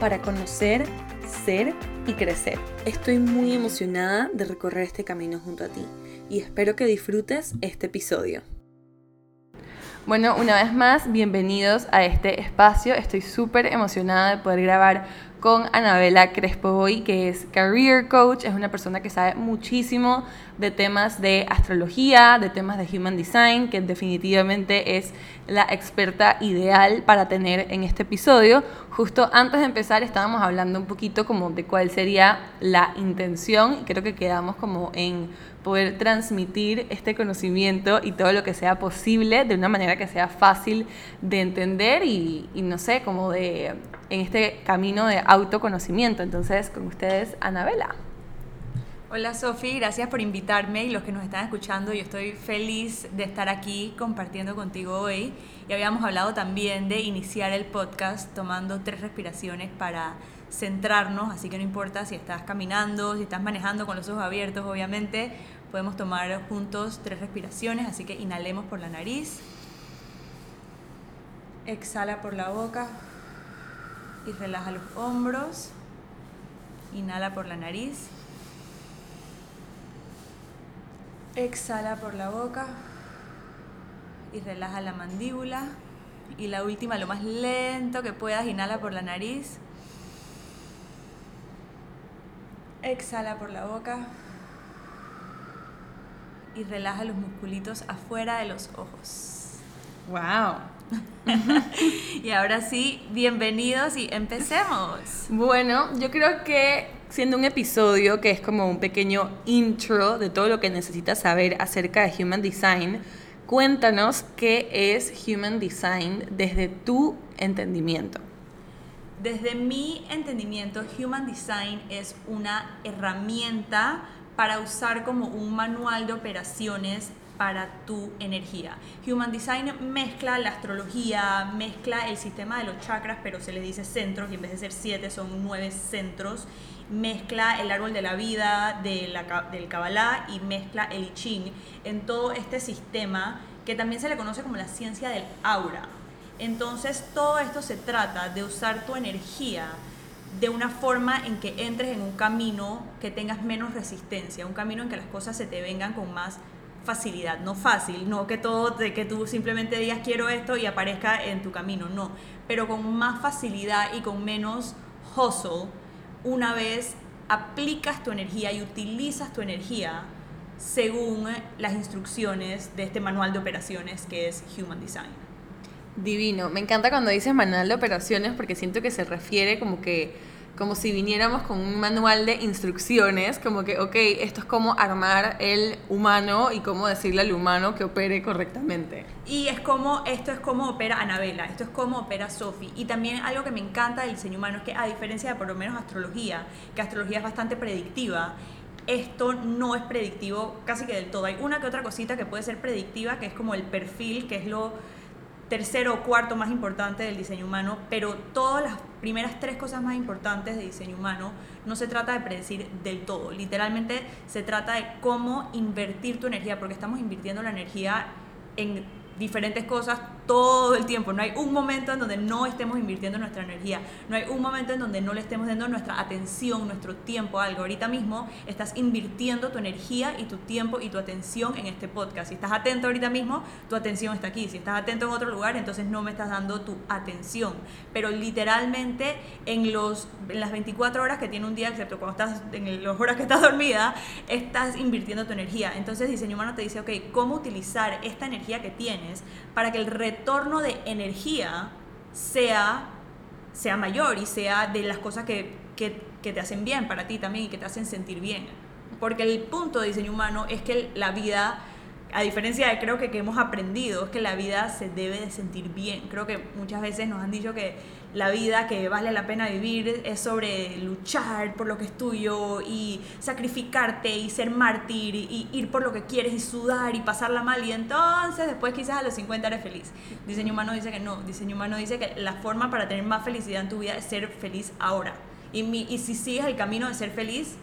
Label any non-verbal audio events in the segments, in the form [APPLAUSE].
para conocer, ser y crecer. Estoy muy emocionada de recorrer este camino junto a ti y espero que disfrutes este episodio. Bueno, una vez más, bienvenidos a este espacio. Estoy súper emocionada de poder grabar con Anabela Crespo hoy, que es Career Coach, es una persona que sabe muchísimo de temas de astrología, de temas de Human Design, que definitivamente es la experta ideal para tener en este episodio. Justo antes de empezar estábamos hablando un poquito como de cuál sería la intención y creo que quedamos como en poder transmitir este conocimiento y todo lo que sea posible de una manera que sea fácil de entender y, no sé, como de en este camino de autoconocimiento. Entonces, con ustedes, Anabela. Hola Sofi, gracias por invitarme y los que nos están escuchando, yo estoy feliz de estar aquí compartiendo contigo hoy. Y habíamos hablado también de iniciar el podcast tomando tres respiraciones para centrarnos, así que no importa si estás caminando, si estás manejando con los ojos abiertos, obviamente podemos tomar juntos tres respiraciones, así que inhalemos por la nariz, exhala por la boca y relaja los hombros. Inhala por la nariz. Exhala por la boca y relaja la mandíbula. Y la última, lo más lento que puedas, inhala por la nariz. Exhala por la boca y relaja los musculitos afuera de los ojos. ¡Wow! [LAUGHS] y ahora sí, bienvenidos y empecemos. Bueno, yo creo que siendo un episodio que es como un pequeño intro de todo lo que necesitas saber acerca de Human Design, cuéntanos qué es Human Design desde tu entendimiento. Desde mi entendimiento, Human Design es una herramienta para usar como un manual de operaciones para tu energía. Human Design mezcla la astrología, mezcla el sistema de los chakras, pero se le dice centros y en vez de ser siete son nueve centros. Mezcla el árbol de la vida del Kabbalah y mezcla el I Ching en todo este sistema que también se le conoce como la ciencia del aura. Entonces todo esto se trata de usar tu energía de una forma en que entres en un camino que tengas menos resistencia, un camino en que las cosas se te vengan con más facilidad, no fácil, no que todo, de que tú simplemente digas quiero esto y aparezca en tu camino, no, pero con más facilidad y con menos hustle, una vez aplicas tu energía y utilizas tu energía según las instrucciones de este manual de operaciones que es Human Design. Divino, me encanta cuando dices manual de operaciones porque siento que se refiere como que como si viniéramos con un manual de instrucciones, como que, ok, esto es como armar el humano y cómo decirle al humano que opere correctamente. Y es como, esto es como opera Anabela, esto es como opera Sophie. Y también algo que me encanta del diseño humano es que a diferencia de por lo menos astrología, que astrología es bastante predictiva, esto no es predictivo casi que del todo. Hay una que otra cosita que puede ser predictiva, que es como el perfil, que es lo tercero o cuarto más importante del diseño humano, pero todas las primeras tres cosas más importantes de diseño humano no se trata de predecir del todo, literalmente se trata de cómo invertir tu energía, porque estamos invirtiendo la energía en diferentes cosas todo el tiempo. No hay un momento en donde no estemos invirtiendo nuestra energía. No hay un momento en donde no le estemos dando nuestra atención, nuestro tiempo a algo. Ahorita mismo estás invirtiendo tu energía y tu tiempo y tu atención en este podcast. Si estás atento ahorita mismo, tu atención está aquí. Si estás atento en otro lugar, entonces no me estás dando tu atención. Pero literalmente en, los, en las 24 horas que tiene un día, excepto cuando estás en las horas que estás dormida, estás invirtiendo tu energía. Entonces diseño humano te dice, ok, ¿cómo utilizar esta energía que tienes para que el retorno de energía sea, sea mayor y sea de las cosas que, que, que te hacen bien para ti también y que te hacen sentir bien. Porque el punto de diseño humano es que la vida a diferencia de creo que, que hemos aprendido, es que la vida se debe de sentir bien. Creo que muchas veces nos han dicho que la vida que vale la pena vivir es sobre luchar por lo que es tuyo y sacrificarte y ser mártir y ir por lo que quieres y sudar y pasarla mal y entonces después quizás a los 50 eres feliz. Diseño humano dice que no, diseño humano dice que la forma para tener más felicidad en tu vida es ser feliz ahora. Y, y si sigues el camino de ser feliz,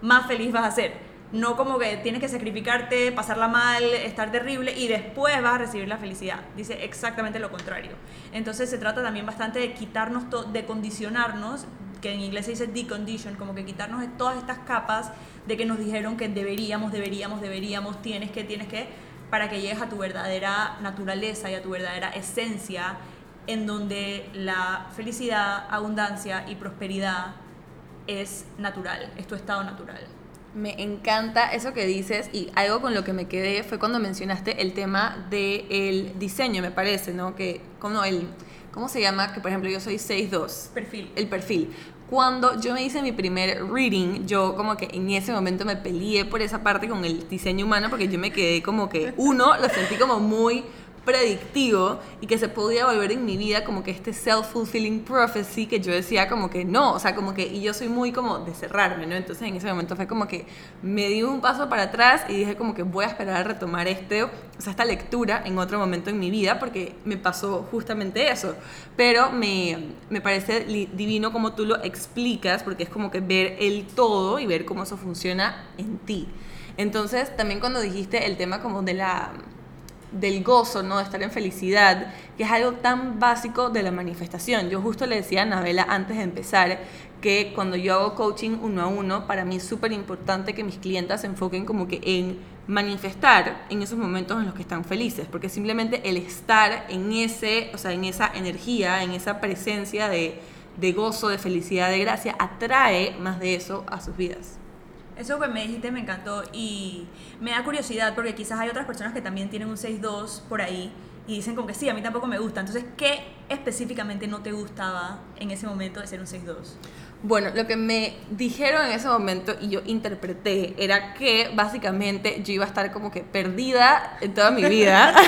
más feliz vas a ser no como que tienes que sacrificarte, pasarla mal, estar terrible y después vas a recibir la felicidad. Dice exactamente lo contrario. Entonces se trata también bastante de quitarnos, de condicionarnos, que en inglés se dice decondition, como que quitarnos de todas estas capas de que nos dijeron que deberíamos, deberíamos, deberíamos, tienes que, tienes que, para que llegues a tu verdadera naturaleza y a tu verdadera esencia, en donde la felicidad, abundancia y prosperidad es natural, es tu estado natural. Me encanta eso que dices y algo con lo que me quedé fue cuando mencionaste el tema del diseño, me parece, ¿no? Que, como el, ¿cómo se llama? Que por ejemplo yo soy 6'2. Perfil. El perfil. Cuando yo me hice mi primer reading, yo como que en ese momento me peleé por esa parte con el diseño humano porque yo me quedé como que, uno, lo sentí como muy predictivo y que se podía volver en mi vida como que este self-fulfilling prophecy que yo decía como que no, o sea, como que, y yo soy muy como de cerrarme, ¿no? Entonces en ese momento fue como que me di un paso para atrás y dije como que voy a esperar a retomar este, o sea, esta lectura en otro momento en mi vida porque me pasó justamente eso. Pero me, me parece divino como tú lo explicas porque es como que ver el todo y ver cómo eso funciona en ti. Entonces, también cuando dijiste el tema como de la del gozo, ¿no? De estar en felicidad, que es algo tan básico de la manifestación. Yo justo le decía a Anabela antes de empezar que cuando yo hago coaching uno a uno, para mí es súper importante que mis clientas se enfoquen como que en manifestar en esos momentos en los que están felices, porque simplemente el estar en ese, o sea, en esa energía, en esa presencia de, de gozo, de felicidad, de gracia, atrae más de eso a sus vidas. Eso que me dijiste me encantó y me da curiosidad porque quizás hay otras personas que también tienen un 6-2 por ahí y dicen como que sí, a mí tampoco me gusta. Entonces, ¿qué específicamente no te gustaba en ese momento de ser un 6-2? Bueno, lo que me dijeron en ese momento y yo interpreté era que básicamente yo iba a estar como que perdida en toda mi vida. [LAUGHS]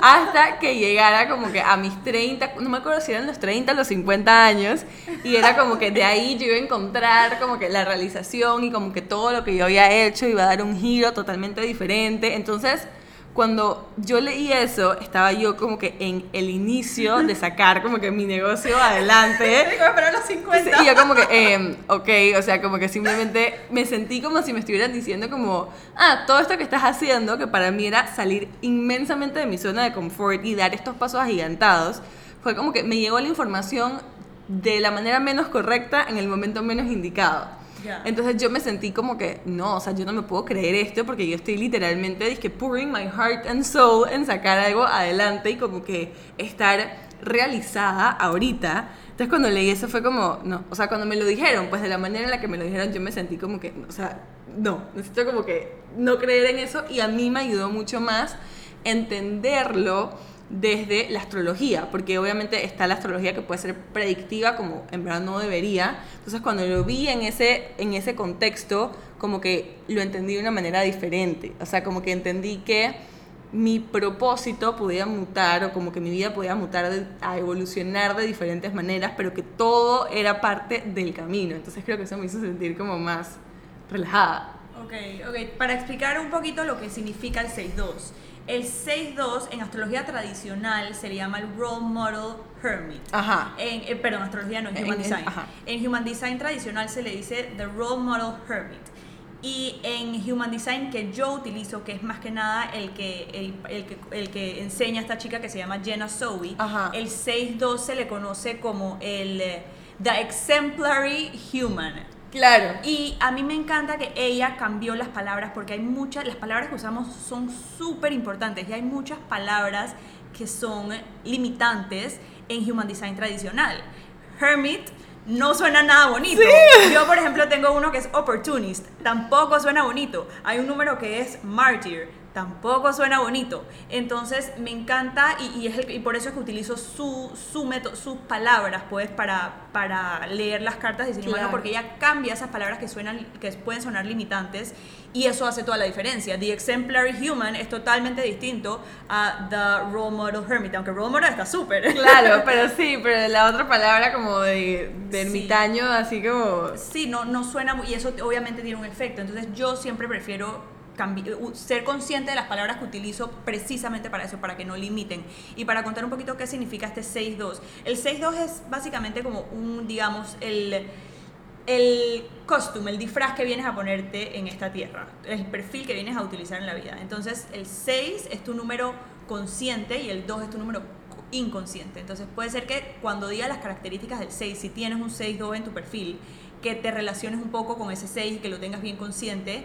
hasta que llegara como que a mis 30, no me acuerdo si eran los 30 o los 50 años, y era como que de ahí yo iba a encontrar como que la realización y como que todo lo que yo había hecho iba a dar un giro totalmente diferente. Entonces, cuando yo leí eso, estaba yo como que en el inicio de [LAUGHS] sacar como que mi negocio adelante. [LAUGHS] los 50. y yo como que, eh, ok, o sea, como que simplemente me sentí como si me estuvieran diciendo como, ah, todo esto que estás haciendo, que para mí era salir inmensamente de mi zona de confort y dar estos pasos agigantados, fue como que me llegó la información de la manera menos correcta en el momento menos indicado. Entonces yo me sentí como que, no, o sea, yo no me puedo creer esto porque yo estoy literalmente, dije, pouring my heart and soul en sacar algo adelante y como que estar realizada ahorita. Entonces cuando leí eso fue como, no, o sea, cuando me lo dijeron, pues de la manera en la que me lo dijeron, yo me sentí como que, o sea, no, necesito como que no creer en eso y a mí me ayudó mucho más entenderlo desde la astrología, porque obviamente está la astrología que puede ser predictiva, como en verdad no debería. Entonces cuando lo vi en ese, en ese contexto, como que lo entendí de una manera diferente. O sea, como que entendí que mi propósito podía mutar o como que mi vida podía mutar a evolucionar de diferentes maneras, pero que todo era parte del camino. Entonces creo que eso me hizo sentir como más relajada. Ok, ok. Para explicar un poquito lo que significa el 6-2. El 6-2 en astrología tradicional se le llama el Role Model Hermit. Ajá. En, eh, perdón, astrología no, en Human Design. En, Human Design tradicional se le dice The Role Model Hermit. Y en Human Design que yo utilizo, que es más que nada el que, el, que, el que enseña a esta chica que se llama Jenna Zoe, el 6-2 se le conoce como el eh, The Exemplary Human. Claro. Y a mí me encanta que ella cambió las palabras porque hay muchas, las palabras que usamos son súper importantes y hay muchas palabras que son limitantes en Human Design tradicional. Hermit no suena nada bonito. [LAUGHS] Yo, por ejemplo, tengo uno que es opportunist, tampoco suena bonito. Hay un número que es martyr, tampoco suena bonito. Entonces me encanta y, es y por eso es que utilizo su, su método, sus palabras pues para, para leer las cartas de diseño porque ella cambia esas palabras que, suenan, que pueden sonar limitantes y eso hace toda la diferencia. The Exemplary Human es totalmente distinto a The Role Model Hermit, aunque Role Model está súper. Claro, [LAUGHS] pero sí, pero la otra palabra como de, ermitaño, así como... Sí, no, no suena, y eso obviamente tiene un efecto. Entonces yo siempre prefiero ser consciente de las palabras que utilizo precisamente para eso, para que no limiten. Y para contar un poquito qué significa este 6-2. El 6-2 es básicamente como un, digamos, el, el costume, el disfraz que vienes a ponerte en esta tierra, el perfil que vienes a utilizar en la vida. Entonces, el 6 es tu número consciente y el 2 es tu número inconsciente. Entonces, puede ser que cuando diga las características del 6, si tienes un 6-2 en tu perfil, que te relaciones un poco con ese 6 y que lo tengas bien consciente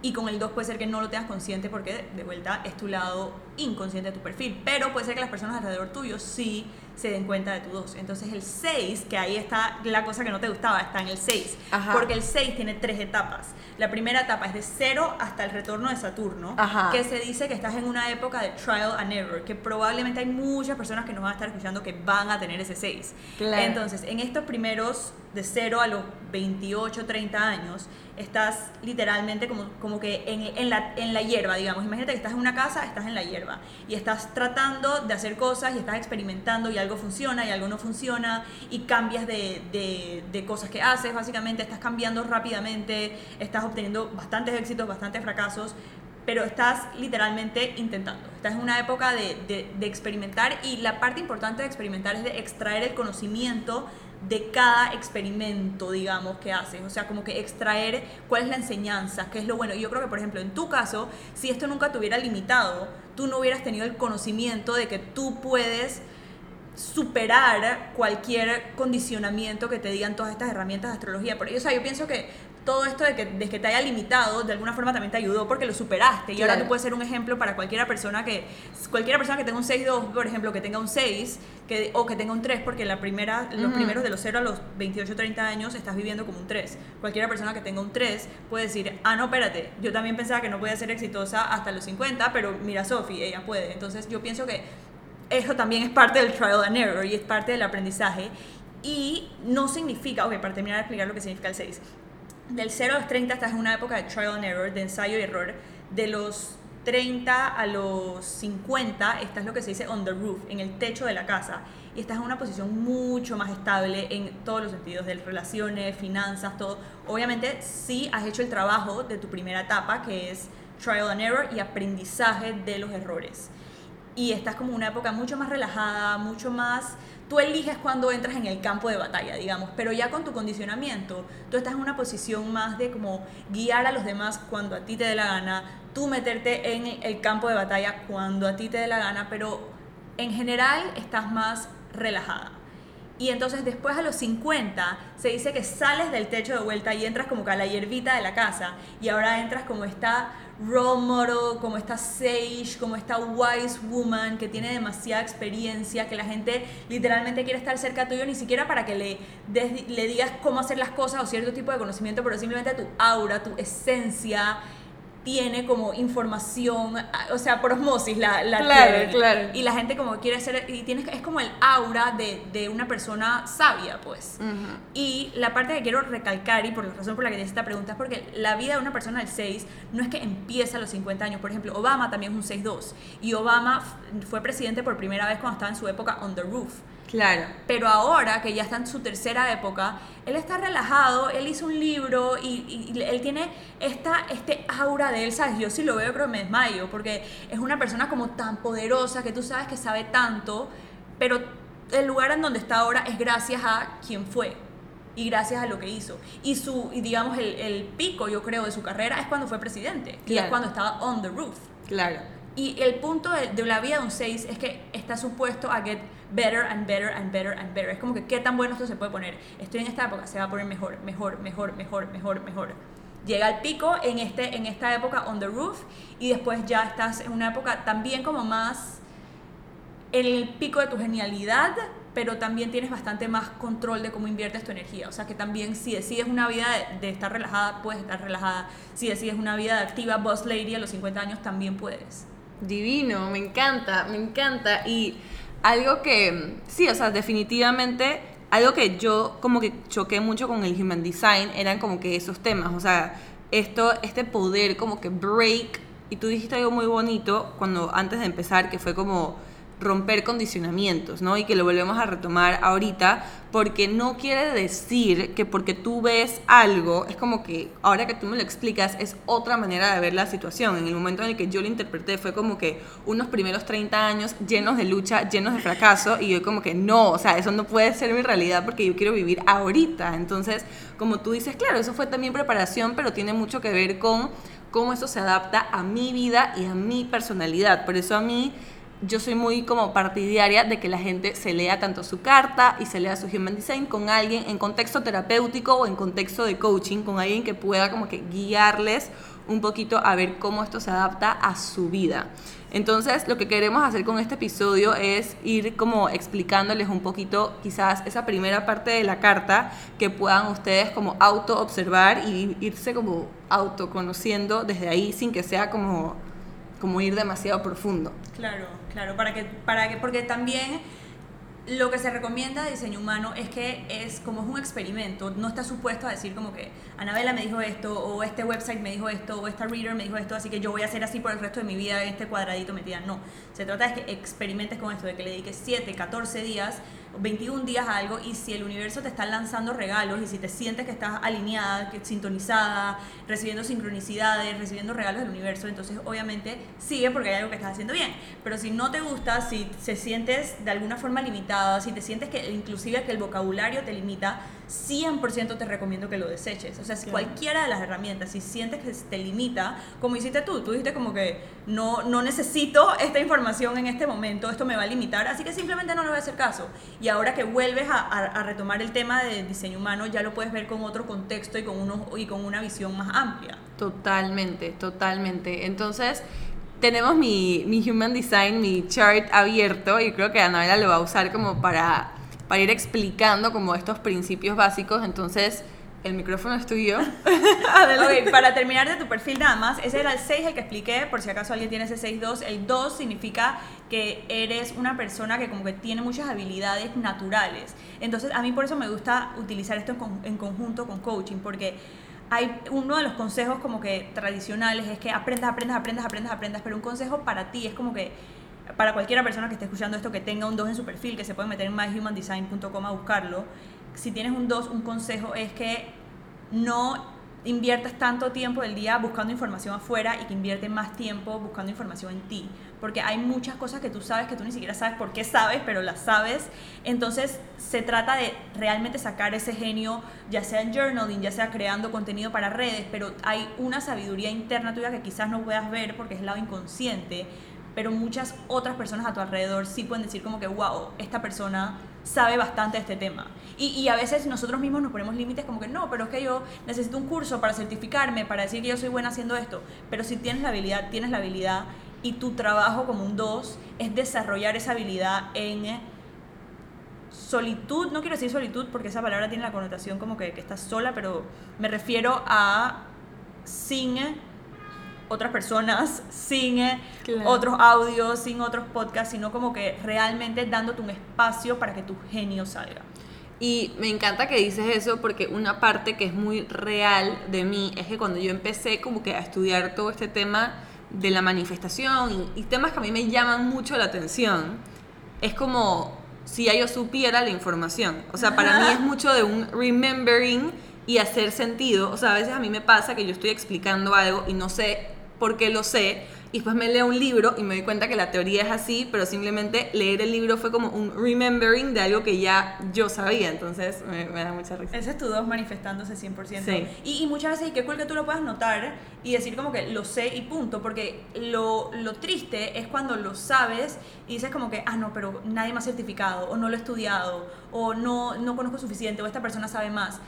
y con el 2 puede ser que no lo tengas consciente porque de vuelta es tu lado inconsciente de tu perfil. Pero puede ser que las personas alrededor tuyo sí se den cuenta de tu 2. Entonces el 6, que ahí está la cosa que no te gustaba, está en el 6. Porque el 6 tiene tres etapas. La primera etapa es de 0 hasta el retorno de Saturno, que se dice que estás en una época de trial and error, que probablemente hay muchas personas que nos van a estar escuchando que van a tener ese 6. Entonces, en estos primeros de 0 a los 28, 30 años, estás literalmente como, como que en, en, la, en la hierba, digamos. Imagínate que estás en una casa, estás en la hierba y estás tratando de hacer cosas y estás experimentando y algo funciona y algo no funciona y cambias de, de, cosas que haces, básicamente estás cambiando rápidamente, estás obteniendo bastantes éxitos, bastantes fracasos, pero estás literalmente intentando. Estás en una época de, de, experimentar y la parte importante de experimentar es de extraer el conocimiento de cada experimento, digamos, que haces. O sea, como que extraer cuál es la enseñanza, qué es lo bueno. Yo creo que, por ejemplo, en tu caso, si esto nunca te hubiera limitado, tú no hubieras tenido el conocimiento de que tú puedes superar cualquier condicionamiento que te digan todas estas herramientas de astrología. Por eso, o sea, yo pienso que todo esto de que, de que te haya limitado, de alguna forma también te ayudó porque lo superaste. Y ahora tú puedes ser un ejemplo para cualquiera persona que, cualquiera persona que tenga un 6-2, por ejemplo, que tenga un 6, que, o que tenga un 3, porque la primera, los primeros de los 0 a los 28, 30 años estás viviendo como un 3. Cualquiera persona que tenga un 3 puede decir, ah, no, espérate, yo también pensaba que no podía ser exitosa hasta los 50, pero mira Sophie, ella puede. Entonces yo pienso que eso también es parte del trial and error y es parte del aprendizaje. Y no significa, ok, para terminar de explicar lo que significa el 6, del 0 a los 30 estás en una época de trial and error, de ensayo y error. De los 30 a los 50 estás lo que se dice on the roof, en el techo de la casa. Y estás en una posición mucho más estable en todos los sentidos, de relaciones, finanzas, todo. Obviamente, sí has hecho el trabajo de tu primera etapa, que es trial and error y aprendizaje de los errores. Y estás como una época mucho más relajada, mucho más tú eliges cuando entras en el campo de batalla, digamos, pero ya con tu condicionamiento, tú estás en una posición más de como guiar a los demás cuando a ti te dé la gana, tú meterte en el campo de batalla cuando a ti te dé la gana, pero en general estás más relajada. Y entonces después a los 50 se dice que sales del techo de vuelta y entras como que a la hierbita de la casa. Y ahora entras como esta role model, como esta sage, como esta wise woman que tiene demasiada experiencia, que la gente literalmente quiere estar cerca tuyo, ni siquiera para que le, le digas cómo hacer las cosas o cierto tipo de conocimiento, pero simplemente tu aura, tu esencia, tiene como información, o sea, por osmosis la, la claro, claro. Y la gente como quiere ser, y tienes, es como el aura de, de una persona sabia, pues. Y la parte que quiero recalcar, y por la razón por la que hice esta pregunta, es porque la vida de una persona del 6 no es que empieza a los 50 años. Por ejemplo, Obama también es un 6-2. Y Obama fue presidente por primera vez cuando estaba en su época on the roof. Claro. Pero ahora que ya está en su tercera época, él está relajado, él hizo un libro y, él tiene esta, este aura de él, ¿sabes? Yo sí lo veo, que me desmayo, porque es una persona como tan poderosa que tú sabes que sabe tanto, pero el lugar en donde está ahora es gracias a quien fue y gracias a lo que hizo. Y su, y digamos, el, pico, yo creo, de su carrera es cuando fue presidente, y es cuando estaba on the roof. Claro. Y el punto de, de la vida de un 6 es que está supuesto a get better and better and better and better. Es como que qué tan bueno esto se puede poner. Estoy en esta época, se va a poner mejor, mejor, mejor, mejor, mejor, mejor. Llega al pico en, este, en esta época on the roof y después ya estás en una época también como más el pico de tu genialidad, pero también tienes bastante más control de cómo inviertes tu energía. O sea que también si decides una vida de, estar relajada, puedes estar relajada. Si decides una vida de activa boss lady a los 50 años, también puedes. Divino, me encanta, me encanta. Y algo que, sí, o sea, definitivamente, algo que yo como que choqué mucho con el Human Design eran como que esos temas, o sea, esto, este poder como que break, y tú dijiste algo muy bonito cuando antes de empezar, que fue como romper condicionamientos, ¿no? Y que lo volvemos a retomar ahorita, porque no quiere decir que porque tú ves algo, es como que ahora que tú me lo explicas, es otra manera de ver la situación. En el momento en el que yo lo interpreté fue como que unos primeros 30 años llenos de lucha, llenos de fracaso, y yo como que no, o sea, eso no puede ser mi realidad porque yo quiero vivir ahorita. Entonces, como tú dices, claro, eso fue también preparación, pero tiene mucho que ver con cómo eso se adapta a mi vida y a mi personalidad. Por eso a mí yo soy muy como partidaria de que la gente se lea tanto su carta y se lea su Human Design con alguien en contexto terapéutico o en contexto de coaching, con alguien que pueda como que guiarles un poquito a ver cómo esto se adapta a su vida. Entonces, lo que queremos hacer con este episodio es ir como explicándoles un poquito quizás esa primera parte de la carta que puedan ustedes como auto observar y irse como autoconociendo desde ahí sin que sea como como ir demasiado profundo. Claro, claro, para que, para que, porque también lo que se recomienda de diseño humano es que es como es un experimento, no está supuesto a decir como que Anabela me dijo esto, o este website me dijo esto, o esta reader me dijo esto, así que yo voy a hacer así por el resto de mi vida, este cuadradito metida. No, se trata de que experimentes con esto, de que le dediques 7, 14 días 21 días algo y si el universo te está lanzando regalos y si te sientes que estás alineada, que, sintonizada, recibiendo sincronicidades, recibiendo regalos del universo, entonces obviamente sigue porque hay algo que estás haciendo bien. Pero si no te gusta, si se sientes de alguna forma limitada, si te sientes que inclusive que el vocabulario te limita, 100% te recomiendo que lo deseches. O sea, si cualquiera de las herramientas, si sientes que te limita, como hiciste tú, tú dijiste como que no, no necesito esta información en este momento, esto me va a limitar, así que simplemente no le voy a hacer caso. Y ahora que vuelves a, a, retomar el tema de diseño humano, ya lo puedes ver con otro contexto y con, uno, y con una visión más amplia. Totalmente, totalmente. Entonces, tenemos mi, mi Human Design, mi chart abierto y creo que Anabela lo va a usar como para para ir explicando como estos principios básicos. Entonces, el micrófono es tuyo. [LAUGHS] okay, para terminar de tu perfil nada más, ese era el 6 el que expliqué, por si acaso alguien tiene ese 6-2. El 2 significa que eres una persona que como que tiene muchas habilidades naturales. Entonces, a mí por eso me gusta utilizar esto en, conjunto con coaching, porque hay uno de los consejos como que tradicionales es que aprendas, aprendas, aprendas, aprendas, aprendas, pero un consejo para ti es como que para cualquiera persona que esté escuchando esto que tenga un 2 en su perfil, que se puede meter en myhumandesign.com a buscarlo, si tienes un 2, un consejo es que no inviertas tanto tiempo del día buscando información afuera y que inviertes más tiempo buscando información en ti. Porque hay muchas cosas que tú sabes que tú ni siquiera sabes por qué sabes, pero las sabes. Entonces se trata de realmente sacar ese genio, ya sea en journaling, ya sea creando contenido para redes, pero hay una sabiduría interna tuya que quizás no puedas ver porque es el lado inconsciente pero muchas otras personas a tu alrededor sí pueden decir como que, wow, esta persona sabe bastante de este tema. Y, y, a veces nosotros mismos nos ponemos límites como que no, pero es que yo necesito un curso para certificarme, para decir que yo soy buena haciendo esto. Pero si tienes la habilidad, tienes la habilidad y tu trabajo como un dos es desarrollar esa habilidad en solitud, no quiero decir solitud porque esa palabra tiene la connotación como que, que estás sola, pero me refiero a sin otras personas, sin eh, otros audios, sin otros podcasts, sino como que realmente dándote un espacio para que tu genio salga. Y me encanta que dices eso porque una parte que es muy real de mí es que cuando yo empecé como que a estudiar todo este tema de la manifestación y, y temas que a mí me llaman mucho la atención, es como si ya yo supiera la información. O sea, para mí es [LAUGHS] mucho de un remembering y hacer sentido. O sea, a veces a mí me pasa que yo estoy explicando algo y no sé porque lo sé, y después me leo un libro y me doy cuenta que la teoría es así, pero simplemente leer el libro fue como un remembering de algo que ya yo sabía, entonces me, da mucha risa. Ese es tu dos manifestándose 100%. Sí. Y, y, muchas veces, y qué cool que tú lo puedas notar y decir como que lo sé y punto, porque lo, lo triste es cuando lo sabes y dices como que, ah, no, pero nadie me ha certificado, o no lo he estudiado, o no, no conozco suficiente, o esta persona sabe más.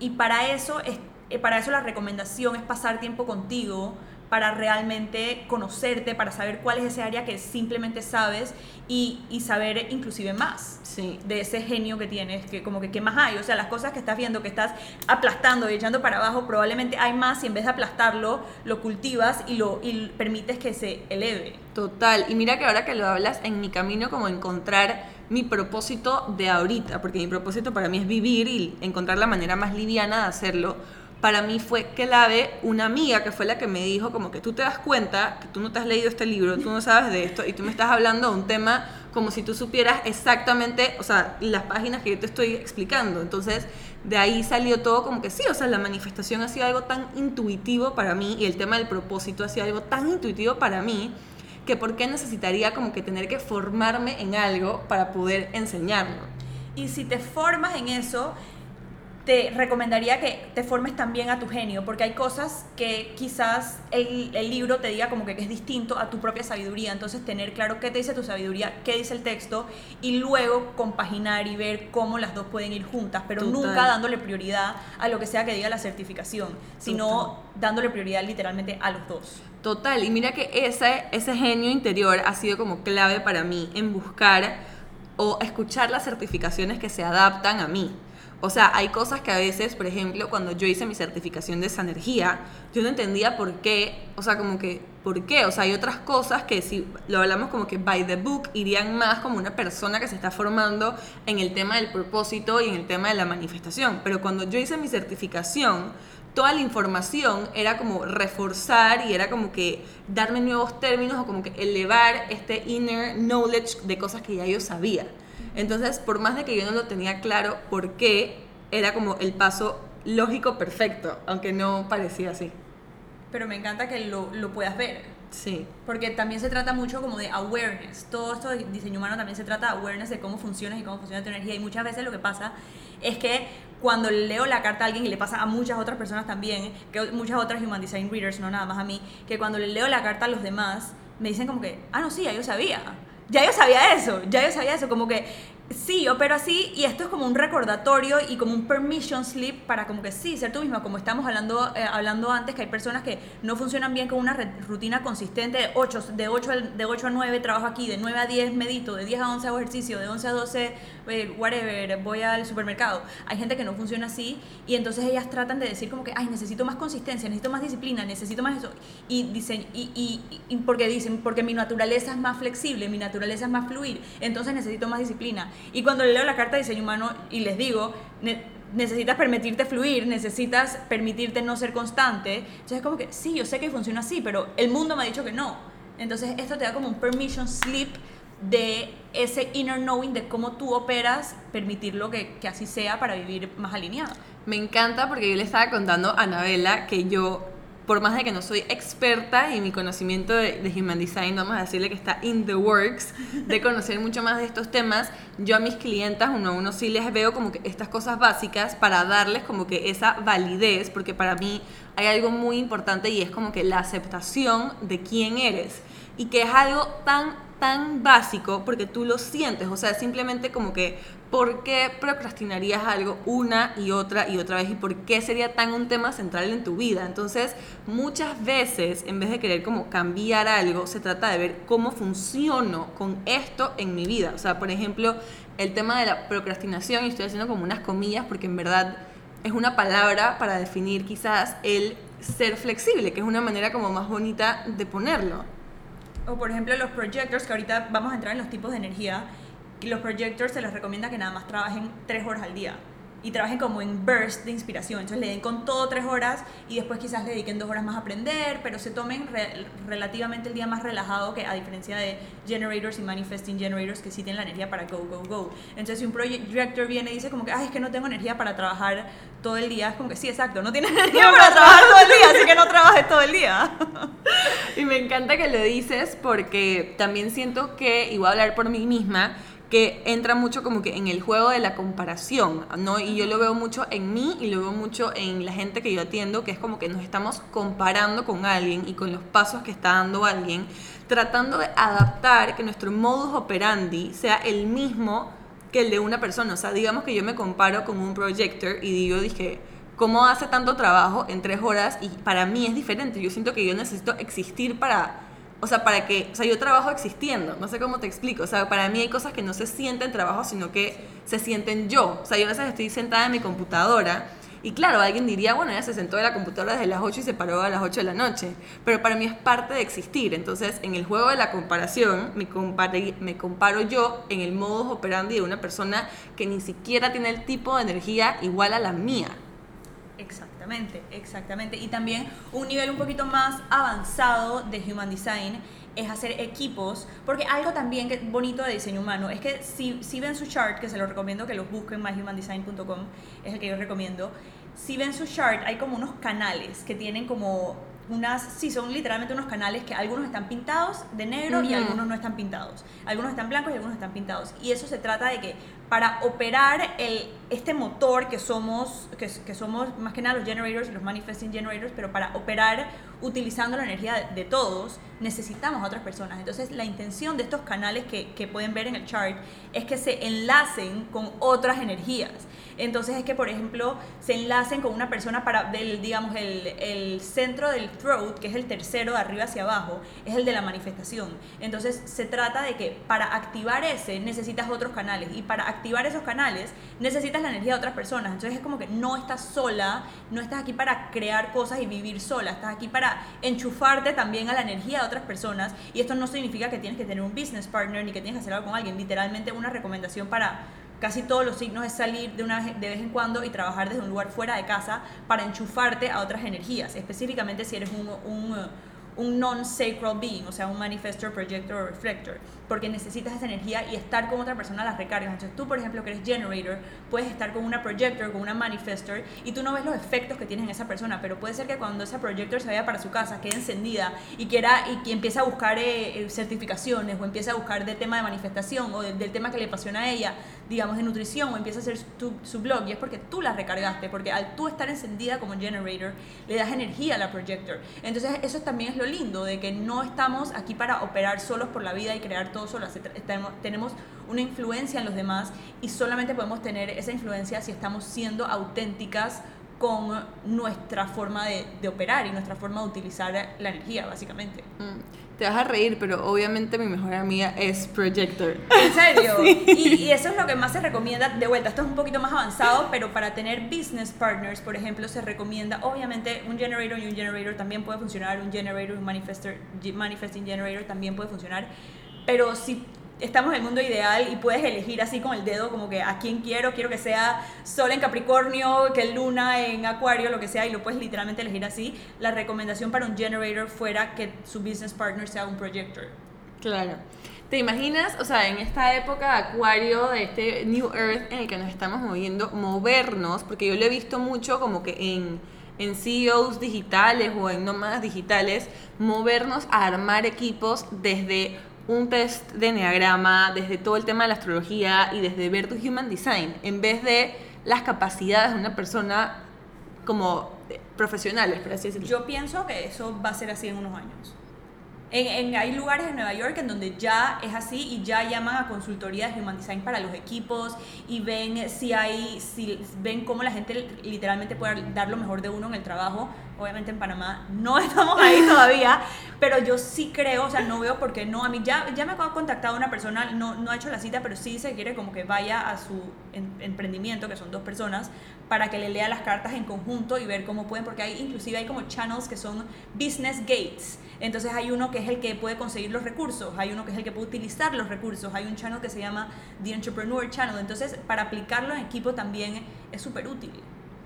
Y para eso, es, eh, para eso la recomendación es pasar tiempo contigo, para realmente conocerte, para saber cuál es ese área que simplemente sabes y, y saber inclusive más Sí. de ese genio que tienes, que como que qué más hay, o sea, las cosas que estás viendo, que estás aplastando y echando para abajo, probablemente hay más y en vez de aplastarlo, lo cultivas y lo y permites que se eleve. Total, y mira que ahora que lo hablas, en mi camino como encontrar mi propósito de ahorita, porque mi propósito para mí es vivir y encontrar la manera más liviana de hacerlo, para mí fue clave una amiga que fue la que me dijo como que tú te das cuenta que tú no te has leído este libro, tú no sabes de esto y tú me estás hablando de un tema como si tú supieras exactamente, o sea, las páginas que yo te estoy explicando. Entonces, de ahí salió todo como que sí, o sea, la manifestación ha sido algo tan intuitivo para mí y el tema del propósito ha sido algo tan intuitivo para mí que por qué necesitaría como que tener que formarme en algo para poder enseñarlo. Y si te formas en eso, te recomendaría que te formes también a tu genio, porque hay cosas que quizás el, el, libro te diga como que, es distinto a tu propia sabiduría, entonces tener claro qué te dice tu sabiduría, qué dice el texto, y luego compaginar y ver cómo las dos pueden ir juntas, pero Total. nunca dándole prioridad a lo que sea que diga la certificación, sino dándole prioridad literalmente a los dos. Total, y mira que ese, ese genio interior ha sido como clave para mí en buscar o escuchar las certificaciones que se adaptan a mí. O sea, hay cosas que a veces, por ejemplo, cuando yo hice mi certificación de esa energía, yo no entendía por qué, o sea, como que, ¿por qué? O sea, hay otras cosas que si lo hablamos como que by the book, irían más como una persona que se está formando en el tema del propósito y en el tema de la manifestación. Pero cuando yo hice mi certificación, toda la información era como reforzar y era como que darme nuevos términos o como que elevar este inner knowledge de cosas que ya yo sabía. Entonces, por más de que yo no lo tenía claro por qué, era como el paso lógico perfecto, aunque no parecía así. Pero me encanta que lo, lo puedas ver. Sí. Porque también se trata mucho como de awareness. Todo esto de diseño humano también se trata de awareness de cómo funcionas y cómo funciona tu energía. Y muchas veces lo que pasa es que cuando leo la carta a alguien, y le pasa a muchas otras personas también, que muchas otras human design readers, no nada más a mí, que cuando le leo la carta a los demás, me dicen como que, ah, no, sí, yo sabía. Ya yo sabía eso, ya yo sabía eso, como que sí, yo opero así y esto es como un recordatorio y como un permission slip para como que sí, ser tú misma, como estamos hablando, eh, hablando antes, que hay personas que no funcionan bien con una rutina consistente de 8, de, 8, de 8 a 9 trabajo aquí, de 9 a 10 medito, de 10 a 11 hago ejercicio, de 11 a 12 eh, whatever, voy al supermercado. Hay gente que no funciona así y entonces ellas tratan de decir como que, ay, necesito más consistencia, necesito más disciplina, necesito más eso. Y dicen, y, y, y porque dicen, porque mi naturaleza es más flexible, mi naturaleza es más fluir, entonces necesito más disciplina. Y cuando le leo la carta de diseño humano y les digo, ne necesitas permitirte fluir, necesitas permitirte no ser constante, entonces es como que, sí, yo sé que funciona así, pero el mundo me ha dicho que no. Entonces esto te da como un permission slip de ese inner knowing de cómo tú operas, permitirlo que, que así sea para vivir más alineado. Me encanta porque yo le estaba contando a Anabela que yo por más de que no soy experta y mi conocimiento de, de, Human Design, vamos a decirle que está in the works, de [LAUGHS] conocer mucho más de estos temas, yo a mis clientas uno a uno sí les veo como que estas cosas básicas para darles como que esa validez, porque para mí hay algo muy importante y es como que la aceptación de quién eres y que es algo tan tan básico porque tú lo sientes, o sea, simplemente como que ¿por qué procrastinarías algo una y otra y otra vez? ¿Y por qué sería tan un tema central en tu vida? Entonces, muchas veces, en vez de querer como cambiar algo, se trata de ver cómo funciono con esto en mi vida. O sea, por ejemplo, el tema de la procrastinación, y estoy haciendo como unas comillas porque en verdad es una palabra para definir quizás el ser flexible, que es una manera como más bonita de ponerlo. O por ejemplo los projectors, que ahorita vamos a entrar en los tipos de energía, los projectors se les recomienda que nada más trabajen tres horas al día y trabajen como en burst de inspiración. Entonces le den con todo tres horas y después quizás le dediquen dos horas más a aprender, pero se tomen re relativamente el día más relajado que a diferencia de generators y manifesting generators que sí tienen la energía para go, go, go. Entonces si un projector viene y dice como que, ay, es que no tengo energía para trabajar todo el día, es como que sí, exacto, no tienes [LAUGHS] energía para trabajar todo el día, así que no trabajes todo el día. [LAUGHS] y me encanta que lo dices porque también siento que, y voy a hablar por mí misma, que entra mucho como que en el juego de la comparación, ¿no? Y yo lo veo mucho en mí y lo veo mucho en la gente que yo atiendo, que es como que nos estamos comparando con alguien y con los pasos que está dando alguien, tratando de adaptar que nuestro modus operandi sea el mismo que el de una persona. O sea, digamos que yo me comparo con un projector y digo, dije, cómo hace tanto trabajo en tres horas y para mí es diferente. Yo siento que yo necesito existir para, o sea, para que, o sea, yo trabajo existiendo, no sé cómo te explico, o sea, para mí hay cosas que no se sienten trabajo, sino que se sienten yo. O sea, yo a veces estoy sentada en mi computadora y claro, alguien diría, bueno, ella se sentó en la computadora desde las 8 y se paró a las 8 de la noche, pero para mí es parte de existir. Entonces, en el juego de la comparación, me, me comparo yo en el modo operandi de una persona que ni siquiera tiene el tipo de energía igual a la mía. Exactamente, exactamente. Y también un nivel un poquito más avanzado de Human Design es hacer equipos, porque algo también que bonito de diseño humano es que si, si ven su chart, que se lo recomiendo que los busquen myhumandesign.com, es el que yo recomiendo, si ven su chart hay como unos canales que tienen como unas, sí, son literalmente unos canales que algunos están pintados de negro y algunos no están pintados. Algunos están blancos y algunos están pintados. Y eso se trata de que para operar el, este motor que somos, que, que, somos más que nada los generators y los manifesting generators, pero para operar utilizando la energía de, todos, necesitamos a otras personas. Entonces, la intención de estos canales que, que, pueden ver en el chart es que se enlacen con otras energías. Entonces, es que, por ejemplo, se enlacen con una persona para, del, digamos, el, el centro del throat, que es el tercero de arriba hacia abajo, es el de la manifestación. Entonces, se trata de que para activar ese necesitas otros canales y para activar esos canales necesitas la energía de otras personas. Entonces, es como que no estás sola, no estás aquí para crear cosas y vivir sola, estás aquí para enchufarte también a la energía de otras personas. Y esto no significa que tienes que tener un business partner ni que tienes que hacer algo con alguien. Literalmente una recomendación para casi todos los signos es salir de, una vez, de vez en cuando y trabajar desde un lugar fuera de casa para enchufarte a otras energías. Específicamente si eres un, un, un non-sacral being, o sea, un manifestor, projector o reflector porque necesitas esa energía y estar con otra persona las recargas. Entonces tú, por ejemplo, que eres generator, puedes estar con una projector, con una manifestor y tú no ves los efectos que tienes en esa persona, pero puede ser que cuando esa projector se vaya para su casa, quede encendida y quiera y que empiece a buscar eh, eh, certificaciones o empiece a buscar del tema de manifestación o del, tema que le apasiona a ella, digamos de nutrición o empieza a hacer su blog y es porque tú la recargaste, porque al tú estar encendida como generator le das energía a la projector. Entonces eso también es lo lindo de que no estamos aquí para operar solos por la vida y crear todo solas, tenemos una influencia en los demás y solamente podemos tener esa influencia si estamos siendo auténticas con nuestra forma de, operar y nuestra forma de utilizar la energía, básicamente. Mm, te vas a reír, pero obviamente mi mejor amiga es Projector. ¿En serio? [LAUGHS] Y, y, eso es lo que más se recomienda. De vuelta, esto es un poquito más avanzado, pero para tener business partners, por ejemplo, se recomienda, obviamente, un generator y un generator también puede funcionar, un generator y un manifesting generator también puede funcionar pero si estamos en el mundo ideal y puedes elegir así con el dedo como que a quién quiero, quiero que sea Sol en Capricornio, que Luna en Acuario, lo que sea, y lo puedes literalmente elegir así, la recomendación para un generator fuera que su business partner sea un projector. Claro. ¿Te imaginas, o sea, en esta época de Acuario, de este New Earth en el que nos estamos moviendo, movernos, porque yo lo he visto mucho como que en en CEOs digitales o en nómadas digitales, movernos a armar equipos desde un test de enneagrama, desde todo el tema de la astrología y desde ver tu human design, en vez de las capacidades de una persona como profesionales, por así decirlo. Yo pienso que eso va a ser así en unos años. En, hay lugares en Nueva York en donde ya es así y ya llaman a consultoría de Human Design para los equipos y ven si hay, si ven cómo la gente literalmente puede dar lo mejor de uno en el trabajo. Obviamente en Panamá no [LAUGHS] estamos ahí todavía, pero yo sí creo, o sea, no veo por qué no. A mí ya, ya me ha contactado una persona, no, no ha hecho la cita, pero sí se quiere como que vaya a su emprendimiento, que son dos personas, para que le lea las cartas en conjunto y ver cómo pueden, porque hay inclusive hay como channels que son business gates entonces hay uno que es el que puede conseguir los recursos, hay uno que es el que puede utilizar los recursos, hay un channel que se llama The Entrepreneur Channel. Entonces para aplicarlo en equipo también es súper útil.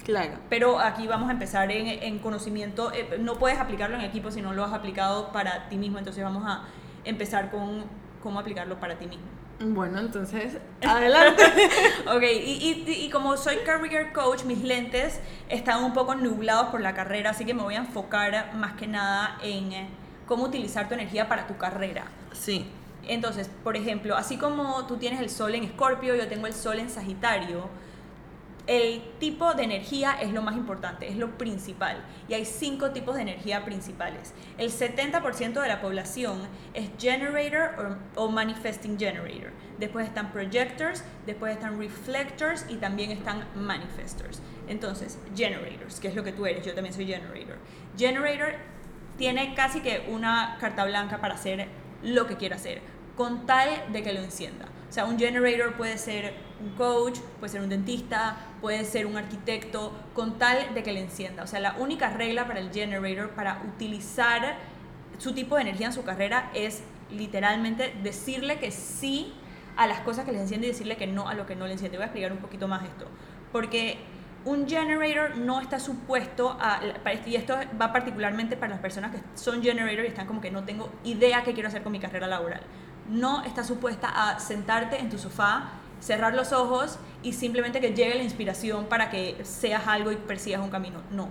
Claro. Pero aquí vamos a empezar en, en conocimiento. Eh, no puedes aplicarlo en equipo si no lo has aplicado para ti mismo. Entonces vamos a empezar con cómo aplicarlo para ti mismo. Bueno, entonces, [LAUGHS] adelante. ok, y, y, y, como soy career coach, mis lentes están un poco nublados por la carrera, así que me voy a enfocar más que nada en cómo utilizar tu energía para tu carrera. Sí. Entonces, por ejemplo, así como tú tienes el sol en Escorpio, yo tengo el sol en Sagitario, el tipo de energía es lo más importante, es lo principal. Y hay cinco tipos de energía principales. El 70% de la población es generator o, manifesting generator. Después están projectors, después están reflectors y también están manifestors. Entonces, generators, que es lo que tú eres, yo también soy generator. Generator tiene casi que una carta blanca para hacer lo que quiera hacer, con tal de que lo encienda. O sea, un generator puede ser un coach, puede ser un dentista, puede ser un arquitecto, con tal de que le encienda. O sea, la única regla para el generator, para utilizar su tipo de energía en su carrera, es literalmente decirle que sí a las cosas que les enciende y decirle que no a lo que no le enciende. Voy a explicar un poquito más esto. Porque un generator no está supuesto a, y esto va particularmente para las personas que son generator y están como que no tengo idea qué quiero hacer con mi carrera laboral no está supuesta a sentarte en tu sofá, cerrar los ojos y simplemente que llegue la inspiración para que seas algo y persigas un camino. No.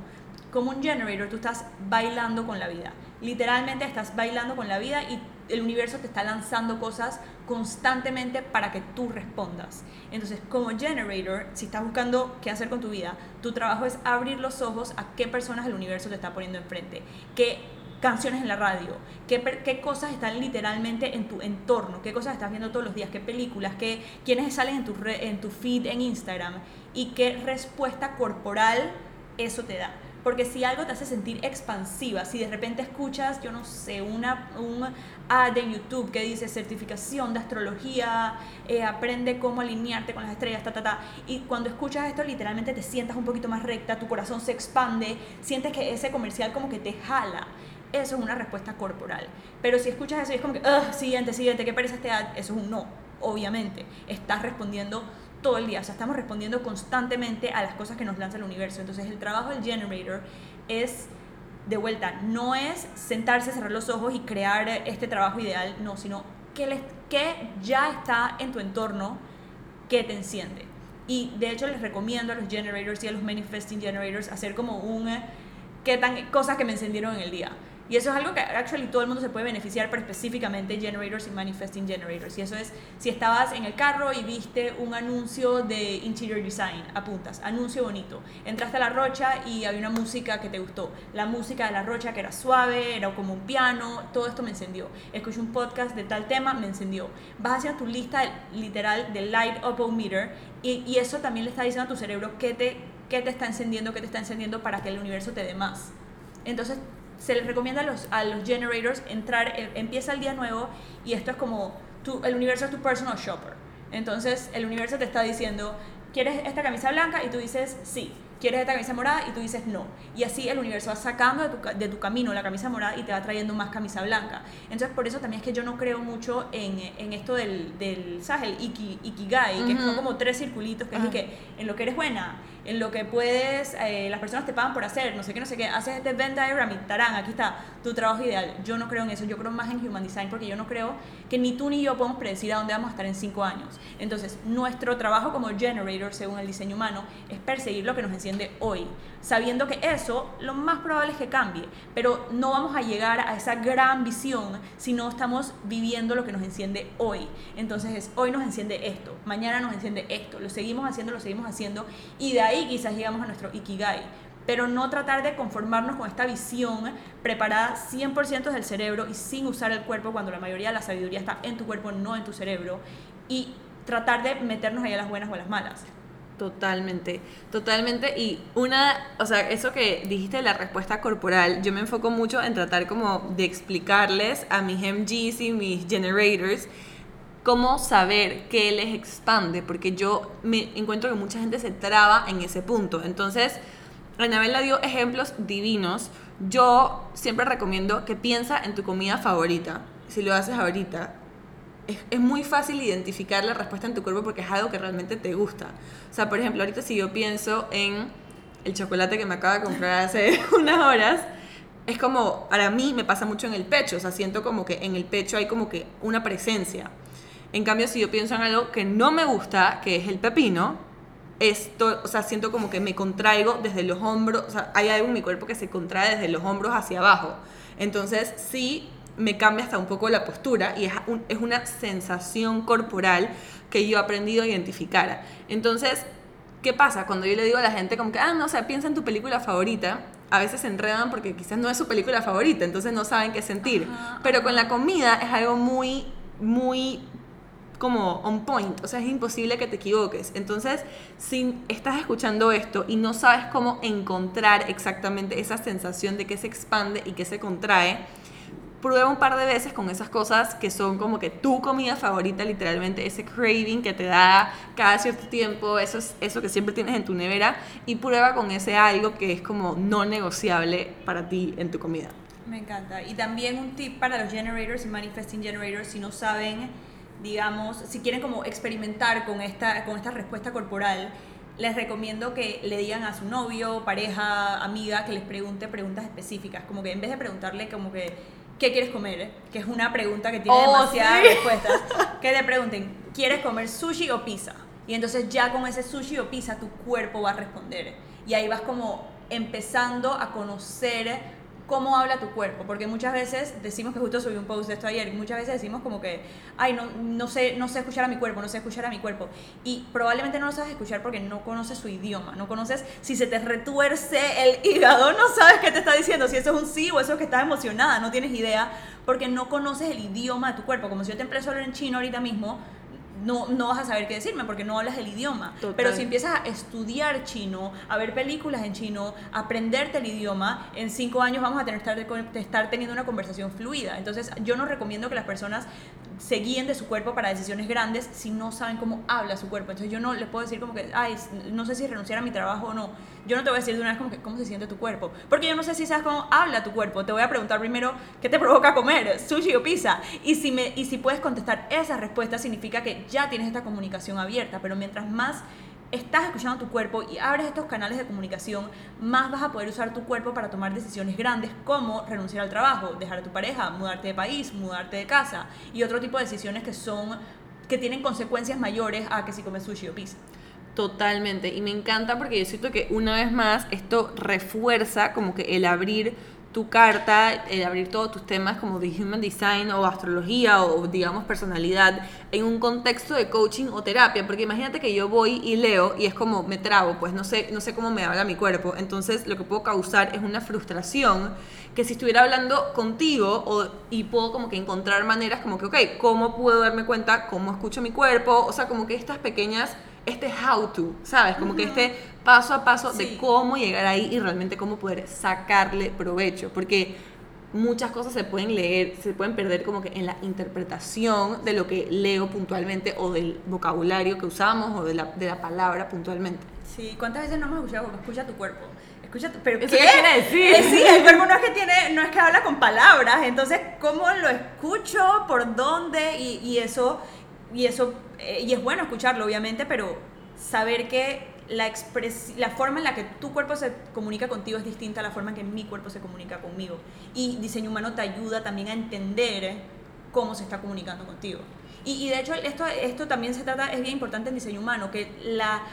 Como un generator, tú estás bailando con la vida. Literalmente estás bailando con la vida y el universo te está lanzando cosas constantemente para que tú respondas. Entonces, como generator, si estás buscando qué hacer con tu vida, tu trabajo es abrir los ojos a qué personas el universo te está poniendo enfrente, qué canciones en la radio, qué, qué cosas están literalmente en tu entorno, qué cosas estás viendo todos los días, qué películas, qué, quiénes salen en tu, en tu feed en Instagram y qué respuesta corporal eso te da. Porque si algo te hace sentir expansiva, si de repente escuchas, yo no sé, una, un ad de YouTube que dice certificación de astrología, eh, aprende cómo alinearte con las estrellas, ta, ta, ta, y cuando escuchas esto literalmente te sientas un poquito más recta, tu corazón se expande, sientes que ese comercial como que te jala. Eso es una respuesta corporal. Pero si escuchas eso y es como que, siguiente, siguiente, ¿qué parece este ad? Eso es un no, obviamente. Estás respondiendo todo el día, o sea, estamos respondiendo constantemente a las cosas que nos lanza el universo. Entonces, el trabajo del generator es, de vuelta, no es sentarse, cerrar los ojos y crear este trabajo ideal, no, sino que, les, que ya está en tu entorno que te enciende. Y de hecho les recomiendo a los generators y a los manifesting generators hacer como un, qué tan, cosas que me encendieron en el día y eso es algo que actually todo el mundo se puede beneficiar, pero específicamente generators y manifesting generators. Y eso es si estabas en el carro y viste un anuncio de interior design, apuntas, anuncio bonito. Entraste a la rocha y había una música que te gustó. La música de la rocha que era suave, era como un piano, todo esto me encendió. Escuché un podcast de tal tema, me encendió. Vas hacia tu lista literal de light up meter y, y eso también le está diciendo a tu cerebro qué te, qué te está encendiendo, qué te está encendiendo para que el universo te dé más. Entonces se les recomienda a los, a los generators entrar, eh, empieza el día nuevo y esto es como, tu, el universo es tu personal shopper. Entonces el universo te está diciendo, ¿quieres esta camisa blanca? Y tú dices, sí quieres esta camisa morada y tú dices no. Y así el universo va sacando de tu, de tu, camino la camisa morada y te va trayendo más camisa blanca. Entonces por eso también es que yo no creo mucho en, en esto del, del ¿sabes? El ikigai, que son como tres circulitos, que es que en lo que eres buena, en lo que puedes, eh, las personas te pagan por hacer, no sé qué, no sé qué, haces este Venn diagram y tarán, aquí está tu trabajo ideal. Yo no creo en eso, yo creo más en Human Design porque yo no creo que ni tú ni yo podemos predecir a dónde vamos a estar en cinco años. Entonces, nuestro trabajo como generator, según el diseño humano, es perseguir lo que nos enciende hoy, sabiendo que eso lo más probable es que cambie, pero no vamos a llegar a esa gran visión si no estamos viviendo lo que nos enciende hoy. Entonces, es, hoy nos enciende esto, mañana nos enciende esto, lo seguimos haciendo, lo seguimos haciendo. Y de ahí quizás llegamos a nuestro ikigai. Pero no tratar de conformarnos con esta visión preparada 100% del cerebro y sin usar el cuerpo cuando la mayoría de la sabiduría está en tu cuerpo, no en tu cerebro, y tratar de meternos ahí a las buenas o las malas. Totalmente, totalmente. Y una, o sea, eso que dijiste la respuesta corporal, yo me enfoco mucho en tratar como de explicarles a mis MGs y mis generators cómo saber qué les expande, porque yo me encuentro que mucha gente se traba en ese punto. Entonces, Anabela dio ejemplos divinos. Yo siempre recomiendo que piensa en tu comida favorita. Si lo haces ahorita, es, es, muy fácil identificar la respuesta en tu cuerpo porque es algo que realmente te gusta. O sea, por ejemplo, ahorita si yo pienso en el chocolate que me acaba de comprar hace [LAUGHS] unas horas, es como, para mí me pasa mucho en el pecho. O sea, siento como que en el pecho hay como que una presencia. En cambio, si yo pienso en algo que no me gusta, que es el pepino, esto, o sea, siento como que me contraigo desde los hombros, o sea, hay algo en mi cuerpo que se contrae desde los hombros hacia abajo. Entonces, sí me cambia hasta un poco la postura y es, es una sensación corporal que yo he aprendido a identificar. Entonces, ¿qué pasa? Cuando yo le digo a la gente como que, ah, no, o sea, piensa en tu película favorita, a veces se enredan porque quizás no es su película favorita, entonces no saben qué sentir. Pero con la comida es algo muy, muy como on point, o sea, es imposible que te equivoques. Entonces, si estás escuchando esto y no sabes cómo encontrar exactamente esa sensación de que se expande y que se contrae, prueba un par de veces con esas cosas que son como que tu comida favorita, literalmente, ese craving que te da cada cierto tiempo, eso es eso que siempre tienes en tu nevera, y prueba con ese algo que es como no negociable para ti en tu comida. Me encanta. Y también un tip para los generators y manifesting generators, si no saben, digamos, si quieren como experimentar con esta, con esta respuesta corporal, les recomiendo que le digan a su novio, pareja, amiga, que les pregunte preguntas específicas, como que en vez de preguntarle como que ¿qué quieres comer? Que es una pregunta que tiene oh, demasiadas respuestas. Que te pregunten, ¿quieres comer sushi o pizza? Y entonces ya con ese sushi o pizza tu cuerpo va a responder. Y ahí vas como empezando a conocer cómo habla tu cuerpo, porque muchas veces decimos que justo subí un post de esto ayer, muchas veces decimos como que, ay, no, no, sé, no sé escuchar a mi cuerpo, no sé escuchar a mi cuerpo, y probablemente no lo sabes escuchar porque no conoces su idioma, no conoces si se te retuerce el hígado, no sabes qué te está diciendo, si eso es un sí o eso es que estás emocionada, no tienes idea, porque no conoces el idioma de tu cuerpo, como si yo te empiezo a hablar en chino ahorita mismo, no, no vas a saber qué decirme porque no hablas el idioma. Pero si empiezas a estudiar chino, a ver películas en chino, aprenderte el idioma, en cinco años vamos a tener que estar teniendo una conversación fluida. Entonces yo no recomiendo que las personas se guíen de su cuerpo para decisiones grandes si no saben cómo habla su cuerpo. Entonces yo no les puedo decir como que, ay, no sé si renunciar a mi trabajo o no. Yo no te voy a decir de una vez como que cómo se siente tu cuerpo. Porque yo no sé si sabes cómo habla tu cuerpo. Te voy a preguntar primero qué te provoca comer, sushi o pizza. Y si, me, y si puedes contestar esa respuesta significa que ya tienes esta comunicación abierta. Pero mientras más estás escuchando tu cuerpo y abres estos canales de comunicación, más vas a poder usar tu cuerpo para tomar decisiones grandes como renunciar al trabajo, dejar a tu pareja, mudarte de país, mudarte de casa y otro tipo de decisiones que son que tienen consecuencias mayores a que si comes sushi o pizza. Totalmente, y me encanta porque yo siento que una vez más esto refuerza como que el abrir tu carta, el abrir todos tus temas como de Human Design o astrología o digamos personalidad en un contexto de coaching o terapia, porque imagínate que yo voy y leo y es como me trabo, pues no sé, no sé cómo me habla mi cuerpo, entonces lo que puedo causar es una frustración que si estuviera hablando contigo o, y puedo como que encontrar maneras como que, ok, ¿cómo puedo darme cuenta cómo escucho mi cuerpo? O sea, como que estas pequeñas este how to, ¿sabes? Como que este paso a paso de cómo llegar ahí y realmente cómo poder sacarle provecho. Porque muchas cosas se pueden leer, se pueden perder como que en la interpretación de lo que leo puntualmente o del vocabulario que usamos o de la, de la palabra puntualmente. Sí, ¿cuántas veces no hemos escuchado escucha tu cuerpo? Escucha tu, pero ¿Qué? ¿Qué quiere decir? Eh, sí, el cuerpo no es que tiene, no es que habla con palabras, entonces cómo lo escucho, por dónde y, y eso y eso, eh, y es bueno escucharlo, obviamente, pero saber que la, la forma en la que tu cuerpo se comunica contigo es distinta a la forma en que mi cuerpo se comunica conmigo. Y diseño humano te ayuda también a entender cómo se está comunicando contigo. Y, y de hecho, esto, esto también se trata, es bien importante en diseño humano, que la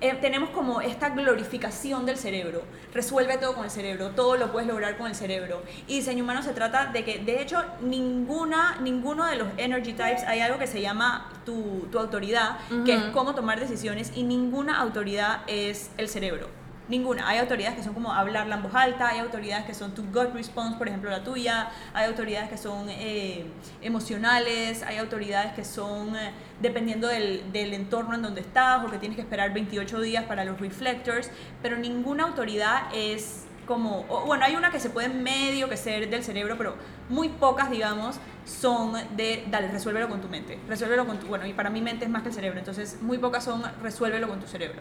eh, tenemos como esta glorificación del cerebro. Resuelve todo con el cerebro, todo lo puedes lograr con el cerebro. Y diseño humano se trata de que, de hecho, ninguna, ninguno de los energy types hay algo que se llama tu, tu autoridad, que es cómo tomar decisiones, y ninguna autoridad es el cerebro. Ninguna. Hay autoridades que son como hablarla en voz alta, hay autoridades que son tu gut response, por ejemplo la tuya, hay autoridades que son eh, emocionales, hay autoridades que son eh, dependiendo del, del, entorno en donde estás o que tienes que esperar 28 días para los reflectors, pero ninguna autoridad es como, bueno, hay una que se puede medio que ser del cerebro, pero muy pocas, digamos, son de, dale, resuélvelo con tu mente, resuélvelo con tu, bueno, y para mi mente es más que el cerebro, entonces muy pocas son resuélvelo con tu cerebro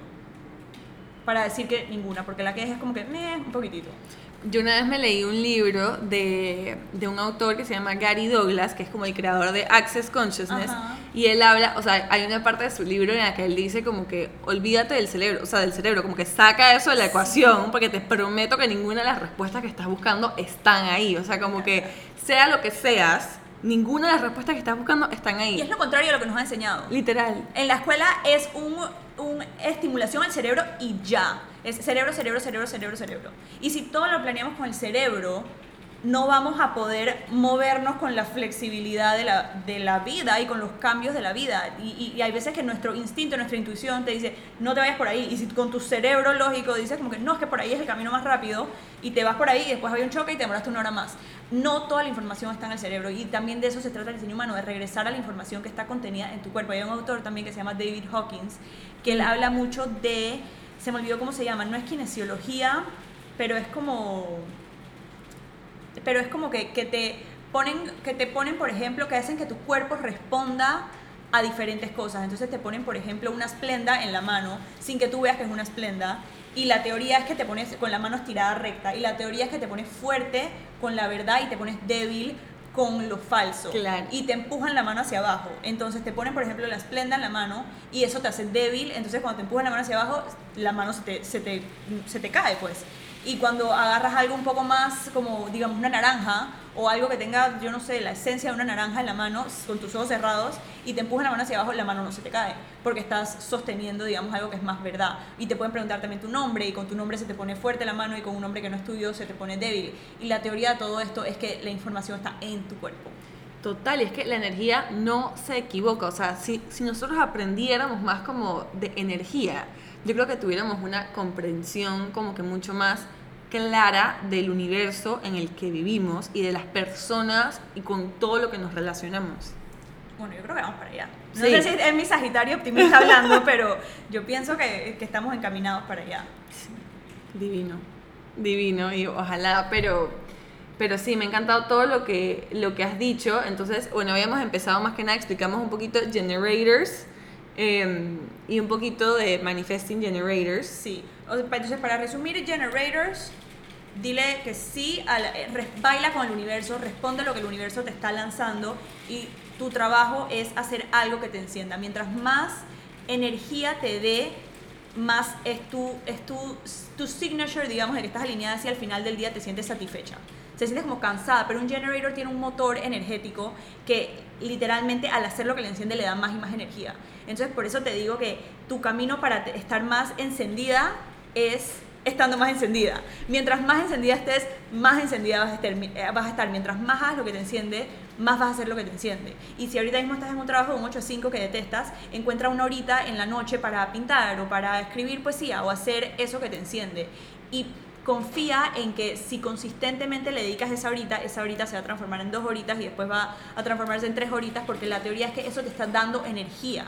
para decir que ninguna, porque la que es es como que, meh, un poquitito. Yo una vez me leí un libro de, de, un autor que se llama Gary Douglas, que es como el creador de Access Consciousness, y él habla, o sea, hay una parte de su libro en la que él dice como que olvídate del cerebro, o sea, del cerebro, como que saca eso de la ecuación, porque te prometo que ninguna de las respuestas que estás buscando están ahí, o sea, como que sea lo que seas, ninguna de las respuestas que estás buscando están ahí. Y es lo contrario a lo que nos ha enseñado. Literal. En la escuela es un una estimulación al cerebro y ya. Es cerebro, cerebro, cerebro, cerebro, cerebro. Y si todo lo planeamos con el cerebro, no vamos a poder movernos con la flexibilidad de la, de la vida y con los cambios de la vida. Y, hay veces que nuestro instinto, nuestra intuición te dice, no te vayas por ahí. Y si con tu cerebro lógico dices como que no, es que por ahí es el camino más rápido y te vas por ahí y después hay un choque y te demoraste una hora más. No toda la información está en el cerebro y también de eso se trata el diseño humano, de regresar a la información que está contenida en tu cuerpo. Hay un autor también que se llama David Hawkins, que él habla mucho de, se me olvidó cómo se llama, no es kinesiología, pero es como pero es como que, que, te ponen, que te ponen, por ejemplo, que hacen que tu cuerpo responda a diferentes cosas. Entonces te ponen, por ejemplo, una esplenda en la mano sin que tú veas que es una esplenda. Y la teoría es que te pones con la mano estirada recta. Y la teoría es que te pones fuerte con la verdad y te pones débil con lo falso. Y te empujan la mano hacia abajo. Entonces te ponen, por ejemplo, la esplenda en la mano y eso te hace débil. Entonces cuando te empujan la mano hacia abajo, la mano se te, se te, se te cae, pues y cuando agarras algo un poco más como digamos una naranja o algo que tenga yo no sé la esencia de una naranja en la mano con tus ojos cerrados y te empujas la mano hacia abajo la mano no se te cae porque estás sosteniendo digamos algo que es más verdad. Y te pueden preguntar también tu nombre y con tu nombre se te pone fuerte la mano y con un nombre que no es tuyo se te pone débil. Y la teoría de todo esto es que la información está en tu cuerpo. Total, es que la energía no se equivoca. O sea, si, si nosotros aprendiéramos más como de energía, yo creo que tuviéramos una comprensión como que mucho más clara del universo en el que vivimos y de las personas y con todo lo que nos relacionamos. Bueno, yo creo que vamos para allá. No sé si es mi Sagitario optimista hablando, [LAUGHS] pero yo pienso que, que estamos encaminados para allá. Divino, divino y ojalá, pero, pero sí, me ha encantado todo lo que, lo que has dicho. Entonces, bueno, habíamos empezado más que nada, explicamos un poquito generators em, y un poquito de manifesting generators. Sí. Entonces, para resumir, Generators, dile que sí, eh, baila con el universo, responde a lo que el universo te está lanzando y tu trabajo es hacer algo que te encienda. Mientras más energía te dé, más es tu, es tu, tu signature, digamos, de que estás alineada hacia el final del día, te sientes satisfecha. Se siente como cansada, pero un generator tiene un motor energético que literalmente al hacer lo que le enciende le da más y más energía. Entonces por eso te digo que tu camino para estar más encendida es estando más encendida. Mientras más encendida estés, más encendida vas a, estar, eh, vas a estar. Mientras más hagas lo que te enciende, más vas a hacer lo que te enciende. Y si ahorita mismo estás en un trabajo de un 8 a 5 que detestas, encuentra una horita en la noche para pintar o para escribir poesía o hacer eso que te enciende. Y confía en que si consistentemente le dedicas esa horita, esa horita se va a transformar en dos horitas y después va a transformarse en tres horitas porque la teoría es que eso te está dando energía.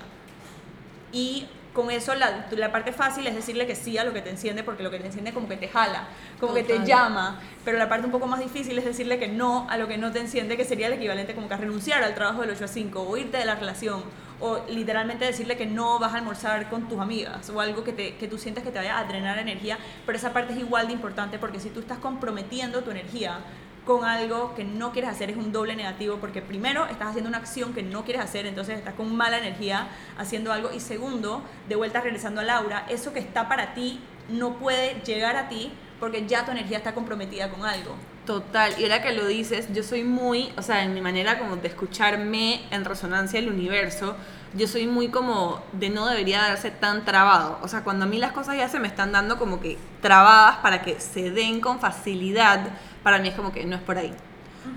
Y con eso la, la, parte fácil es decirle que sí a lo que te enciende, porque lo que te enciende como que te jala, como que te llama, pero la parte un poco más difícil es decirle que no a lo que no te enciende, que sería el equivalente como que a renunciar al trabajo del 8 a 5, o irte de la relación, o literalmente decirle que no vas a almorzar con tus amigas, o algo que, te, que tú sientes que te vaya a drenar energía, pero esa parte es igual de importante porque si tú estás comprometiendo tu energía con algo que no quieres hacer es un doble negativo porque primero estás haciendo una acción que no quieres hacer, entonces estás con mala energía haciendo algo y segundo, de vuelta regresando a Laura, eso que está para ti no puede llegar a ti porque ya tu energía está comprometida con algo. Total, y ahora que lo dices, yo soy muy, o sea, en mi manera como de escucharme en resonancia el universo, yo soy muy como de no debería darse tan trabado. O sea, cuando a mí las cosas ya se me están dando como que trabadas para que se den con facilidad, para mí es como que no es por ahí.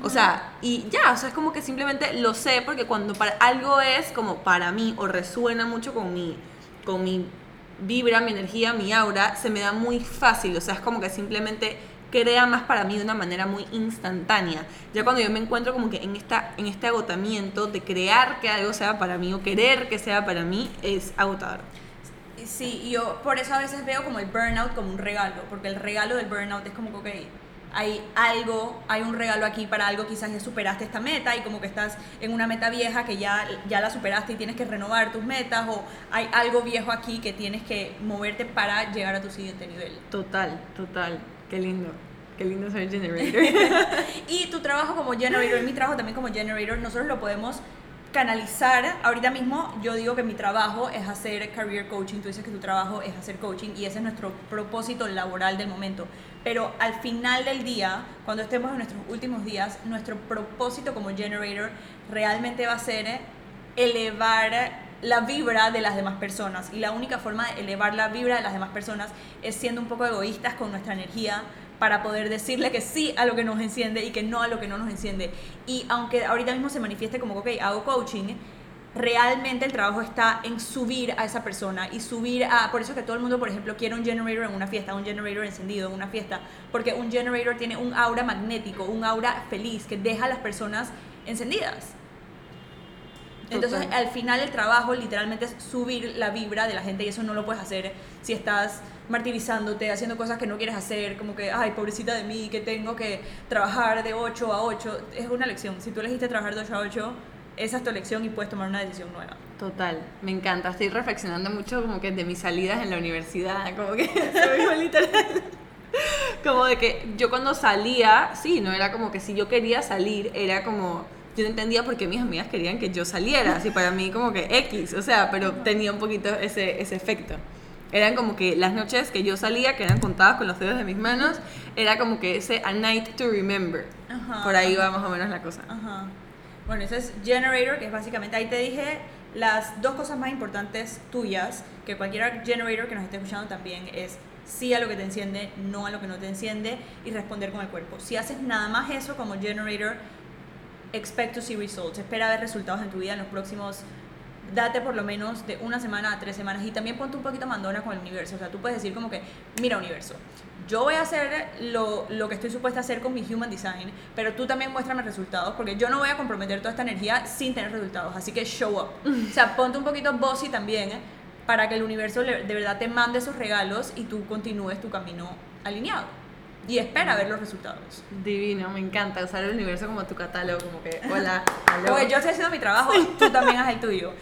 O sea, y ya, o sea, es como que simplemente lo sé porque cuando para, algo es como para mí o resuena mucho con mi, con mi vibra, mi energía, mi aura, se me da muy fácil. O sea, es como que simplemente crea más para mí de una manera muy instantánea. Ya cuando yo me encuentro como que en, esta, en este agotamiento de crear que algo sea para mí o querer que sea para mí, es agotador. Sí, yo por eso a veces veo como el burnout como un regalo, porque el regalo del burnout es como que, ok, hay algo, hay un regalo aquí para algo, quizás ya superaste esta meta y como que estás en una meta vieja que ya, ya la superaste y tienes que renovar tus metas o hay algo viejo aquí que tienes que moverte para llegar a tu siguiente nivel. Total, total. Qué lindo. Qué lindo ser generator. [LAUGHS] [LAUGHS] y tu trabajo como generator, mi trabajo también como generator, nosotros lo podemos canalizar. Ahorita mismo yo digo que mi trabajo es hacer career coaching, tú dices que tu trabajo es hacer coaching y ese es nuestro propósito laboral del momento. Pero al final del día, cuando estemos en nuestros últimos días, nuestro propósito como generator realmente va a ser elevar la vibra de las demás personas. Y la única forma de elevar la vibra de las demás personas es siendo un poco egoístas con nuestra energía para poder decirle que sí a lo que nos enciende y que no a lo que no nos enciende. Y aunque ahorita mismo se manifieste como, ok, hago coaching, realmente el trabajo está en subir a esa persona y subir a, por eso que todo el mundo, por ejemplo, quiere un generator en una fiesta, un generator encendido en una fiesta, porque un generator tiene un aura magnético, un aura feliz que deja a las personas encendidas. Entonces, al final el trabajo literalmente es subir la vibra de la gente y eso no lo puedes hacer si estás martirizándote, haciendo cosas que no quieres hacer, como que, ay, pobrecita de mí, que tengo que trabajar de 8 a 8. Es una lección. Si tú elegiste trabajar de 8 a 8, esa es tu elección y puedes tomar una decisión nueva. Total, me encanta. Estoy reflexionando mucho como que de mis salidas en la universidad, como que [LAUGHS] [LAUGHS] soy literal. Como de que yo cuando salía, sí, no era como que si yo quería salir, era como yo no entendía por qué mis amigas querían que yo saliera, así para mí como que X, o sea, pero tenía un poquito ese, ese efecto. Eran como que las noches que yo salía, que eran contadas con los dedos de mis manos, era como que ese A Night to Remember. por ahí va más o menos la cosa. Ajá. Bueno, ese es Generator, que es básicamente, ahí te dije las dos cosas más importantes tuyas, que cualquier generator que nos esté escuchando también es sí a lo que te enciende, no a lo que no te enciende y responder con el cuerpo. Si haces nada más eso como generator, expect to see results, espera ver resultados en tu vida en los próximos date por lo menos de una semana a tres semanas y también ponte un poquito mandona con el universo. O sea, tú puedes decir como que, mira universo, yo voy a hacer lo, lo, que estoy supuesta a hacer con mi Human Design, pero tú también muéstrame resultados, porque yo no voy a comprometer toda esta energía sin tener resultados, así que show up. O sea, ponte un poquito bossy también, para que el universo de verdad te mande esos regalos y tú continúes tu camino alineado. Y espera ver los resultados. Divino, me encanta usar el universo como tu catálogo, como que, [LAUGHS] hola, Porque yo estoy haciendo mi trabajo, tú también haz el tuyo.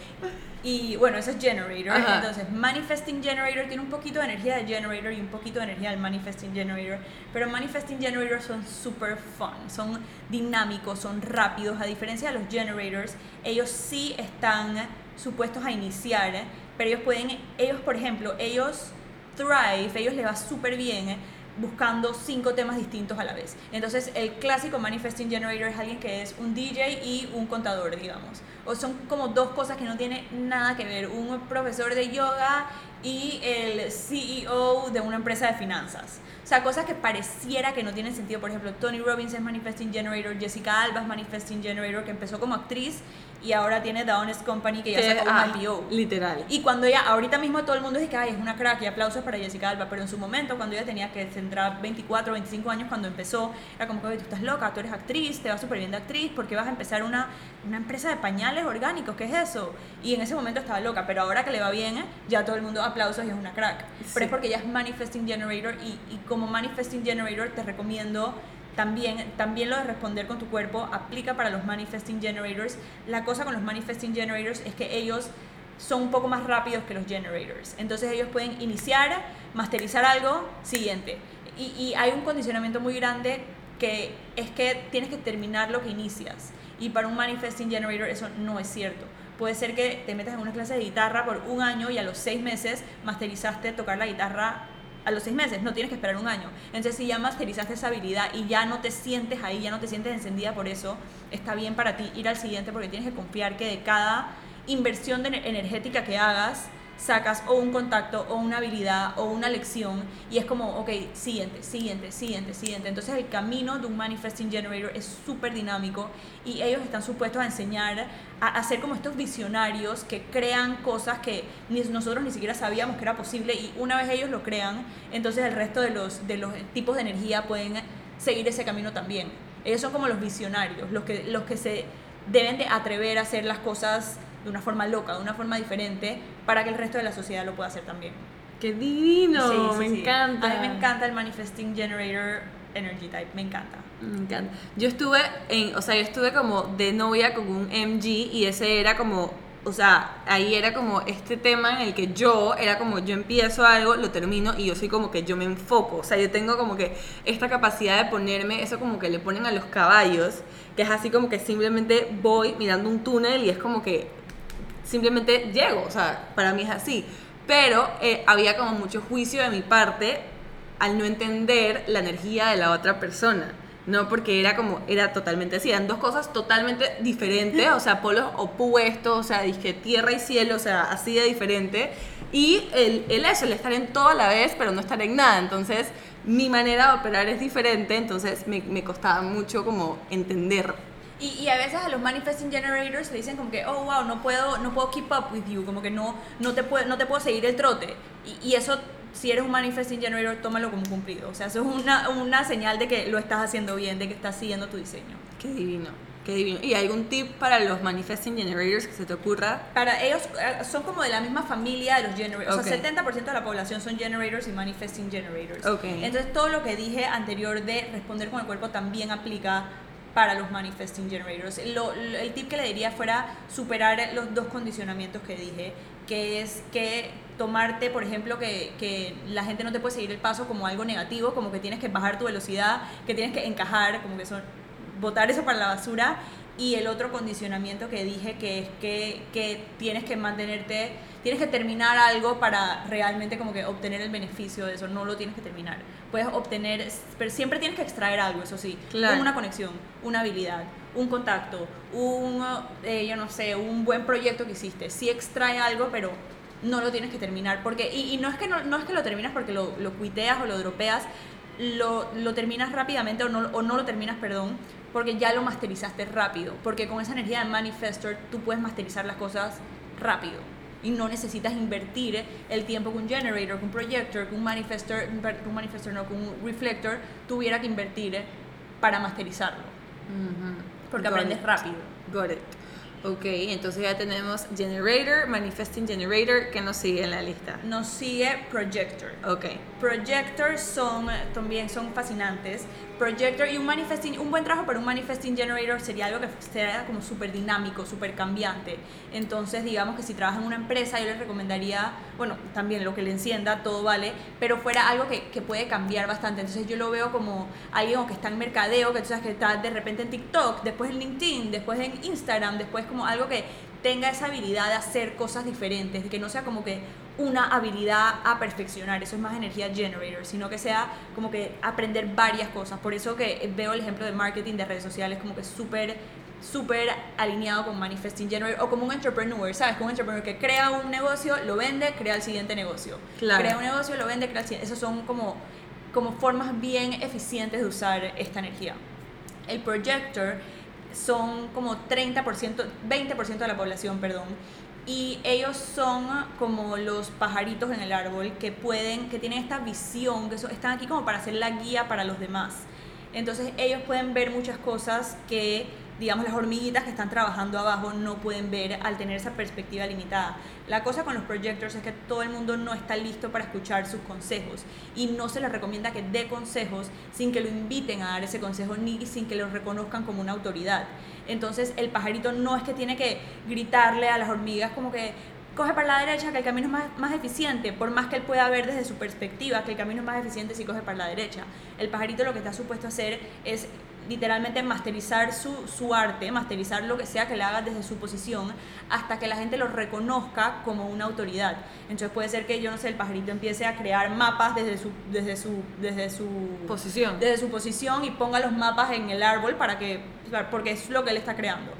Y bueno, ese es Generator. Entonces, Manifesting Generator tiene un poquito de energía de Generator y un poquito de energía del Manifesting Generator. Pero Manifesting Generators son super fun, son dinámicos, son rápidos. A diferencia de los Generators, ellos sí están supuestos a iniciar, pero ellos pueden, ellos por ejemplo, ellos thrive, ellos les va súper bien buscando cinco temas distintos a la vez. Entonces, el clásico Manifesting Generator es alguien que es un DJ y un contador, digamos. O son como dos cosas que no tienen nada que ver. Un profesor de yoga y el CEO de una empresa de finanzas. Sea, cosas que pareciera que no tienen sentido. Por ejemplo, Tony Robbins es Manifesting Generator, Jessica Alba es Manifesting Generator, que empezó como actriz y ahora tiene The Honest Company que ya sacó un ah, IPO. Literal. Y cuando ella, ahorita mismo todo el mundo dice que es una crack y aplausos para Jessica Alba, pero en su momento, cuando ella tenía que centrar 24, 25 años, cuando empezó, era como que tú estás loca, tú eres actriz, te va súper bien de actriz, porque vas a empezar una, una empresa de pañales orgánicos? ¿Qué es eso? Y en ese momento estaba loca, pero ahora que le va bien, ya todo el mundo aplausos y es una crack. Pero es porque ella es Manifesting Generator y, y como Manifesting Generator te recomiendo también, también lo de responder con tu cuerpo aplica para los manifesting generators. La cosa con los manifesting generators es que ellos son un poco más rápidos que los generators. Entonces ellos pueden iniciar, masterizar algo, siguiente. Y, y, hay un condicionamiento muy grande que es que tienes que terminar lo que inicias. Y para un manifesting generator eso no es cierto. Puede ser que te metas en una clase de guitarra por un año y a los seis meses masterizaste tocar la guitarra a los seis meses, no tienes que esperar un año. Entonces, si ya masterizaste esa habilidad y ya no te sientes ahí, ya no te sientes encendida por eso, está bien para ti ir al siguiente porque tienes que confiar que de cada inversión energética que hagas, sacas o un contacto o una habilidad o una lección y es como, ok, siguiente, siguiente, siguiente, siguiente. Entonces el camino de un Manifesting Generator es súper dinámico y ellos están supuestos a enseñar a hacer como estos visionarios que crean cosas que ni nosotros ni siquiera sabíamos que era posible y una vez ellos lo crean, entonces el resto de los, de los tipos de energía pueden seguir ese camino también. Ellos son como los visionarios, los que, los que se deben de atrever a hacer las cosas de una forma loca, de una forma diferente, para que el resto de la sociedad lo pueda hacer también. ¡Qué divino! me encanta. A mí me encanta el Manifesting Generator Energy Type, me encanta. Me encanta. Yo estuve en, o sea, yo estuve como de novia con un MG y ese era como o sea, ahí era como este tema en el que yo, era como yo empiezo algo, lo termino y yo soy como que yo me enfoco. O sea, yo tengo como que esta capacidad de ponerme, eso como que le ponen a los caballos, que es así como que simplemente voy mirando un túnel y es como que simplemente llego, o sea, para mí es así. Pero eh, había como mucho juicio de mi parte al no entender la energía de la otra persona. No, porque era como, era totalmente así, eran dos cosas totalmente diferentes, o sea, polos opuestos, o sea, dije tierra y cielo, o sea, así de diferente. Y el, el eso, el estar en todo a la vez, pero no estar en nada. Entonces, mi manera de operar es diferente, entonces me, me costaba mucho como entender y, y, a veces a los manifesting generators le dicen como que, oh, wow, no puedo, no puedo keep up with you, como que no, no, te, puedo, no te puedo seguir el trote. Y, y, eso, si eres un manifesting generator, tómalo como cumplido. O sea, eso es una, una señal de que lo estás haciendo bien, de que estás siguiendo tu diseño. Qué divino. Qué divino. ¿Y algún tip para los manifesting generators que se te ocurra? Para ellos eh, son como de la misma familia de los generators. O sea, 70% de la población son generators y manifesting generators. Okay. Entonces, todo lo que dije anterior de responder con el cuerpo también aplica para los manifesting generators. Lo, el tip que le diría fuera superar los dos condicionamientos que dije, que es que tomarte, por ejemplo, que, que, la gente no te puede seguir el paso como algo negativo, como que tienes que bajar tu velocidad, que tienes que encajar, como que son botar eso para la basura. Y el otro condicionamiento que dije que es que, que tienes que mantenerte tienes que terminar algo para realmente como que obtener el beneficio de eso, no lo tienes que terminar. Puedes obtener, pero siempre tienes que extraer algo, eso sí, claro. una conexión, una habilidad, un contacto, un, eh, yo no sé, un buen proyecto que hiciste. Sí extrae algo, pero no lo tienes que terminar, porque, y, y no, es que no, no, es que lo terminas porque lo, lo cuiteas o lo dropeas, lo, lo terminas rápidamente o no, o no lo terminas, perdón, porque ya lo masterizaste rápido, porque con esa energía de manifestor tú puedes masterizar las cosas rápido y no necesitas invertir el tiempo que un generator, que un projector, que un manifestor, un manifestor no, que un reflector tuviera que invertir para masterizarlo. Uh -huh. Porque Got aprendes it. rápido. Got it. Ok, entonces ya tenemos Generator, Manifesting Generator, que nos sigue en la lista. Nos sigue Projector. Ok. Projector son, también son fascinantes. Projector y un Manifesting, un buen trabajo para un Manifesting Generator sería algo que sea como súper dinámico, súper cambiante. Entonces, digamos que si trabaja en una empresa, yo les recomendaría, bueno, también lo que le encienda, todo vale, pero fuera algo que, que puede cambiar bastante. Entonces, yo lo veo como alguien que está en mercadeo, que tú sabes que está de repente en TikTok, después en LinkedIn, después en Instagram, después como algo que tenga esa habilidad de hacer cosas diferentes, que no sea como que una habilidad a perfeccionar, eso es más energía generator, sino que sea como que aprender varias cosas. Por eso que veo el ejemplo de marketing de redes sociales como que súper súper alineado con Manifesting Generator o como un entrepreneur, ¿sabes? Como un entrepreneur que crea un negocio, lo vende, crea el siguiente negocio. Claro. Crea un negocio, lo vende, crea el siguiente. Esos son como, como formas bien eficientes de usar esta energía. El projector son como 30%, 20% de la población, perdón. Y ellos son como los pajaritos en el árbol que pueden, que tienen esta visión, que son, están aquí como para ser la guía para los demás. Entonces ellos pueden ver muchas cosas que, digamos, las hormiguitas que están trabajando abajo no pueden ver al tener esa perspectiva limitada. La cosa con los projectors es que todo el mundo no está listo para escuchar sus consejos y no se les recomienda que dé consejos sin que lo inviten a dar ese consejo ni sin que lo reconozcan como una autoridad. Entonces el pajarito no es que tiene que gritarle a las hormigas como que coge para la derecha que el camino es más, más eficiente, por más que él pueda ver desde su perspectiva que el camino es más eficiente si coge para la derecha. El pajarito lo que está supuesto a hacer es literalmente masterizar su, su, arte, masterizar lo que sea que le haga desde su posición, hasta que la gente lo reconozca como una autoridad. Entonces puede ser que, yo no sé, el pajarito empiece a crear mapas desde su, desde su, desde su posición. Desde su posición y ponga los mapas en el árbol para que, porque es lo que él está creando.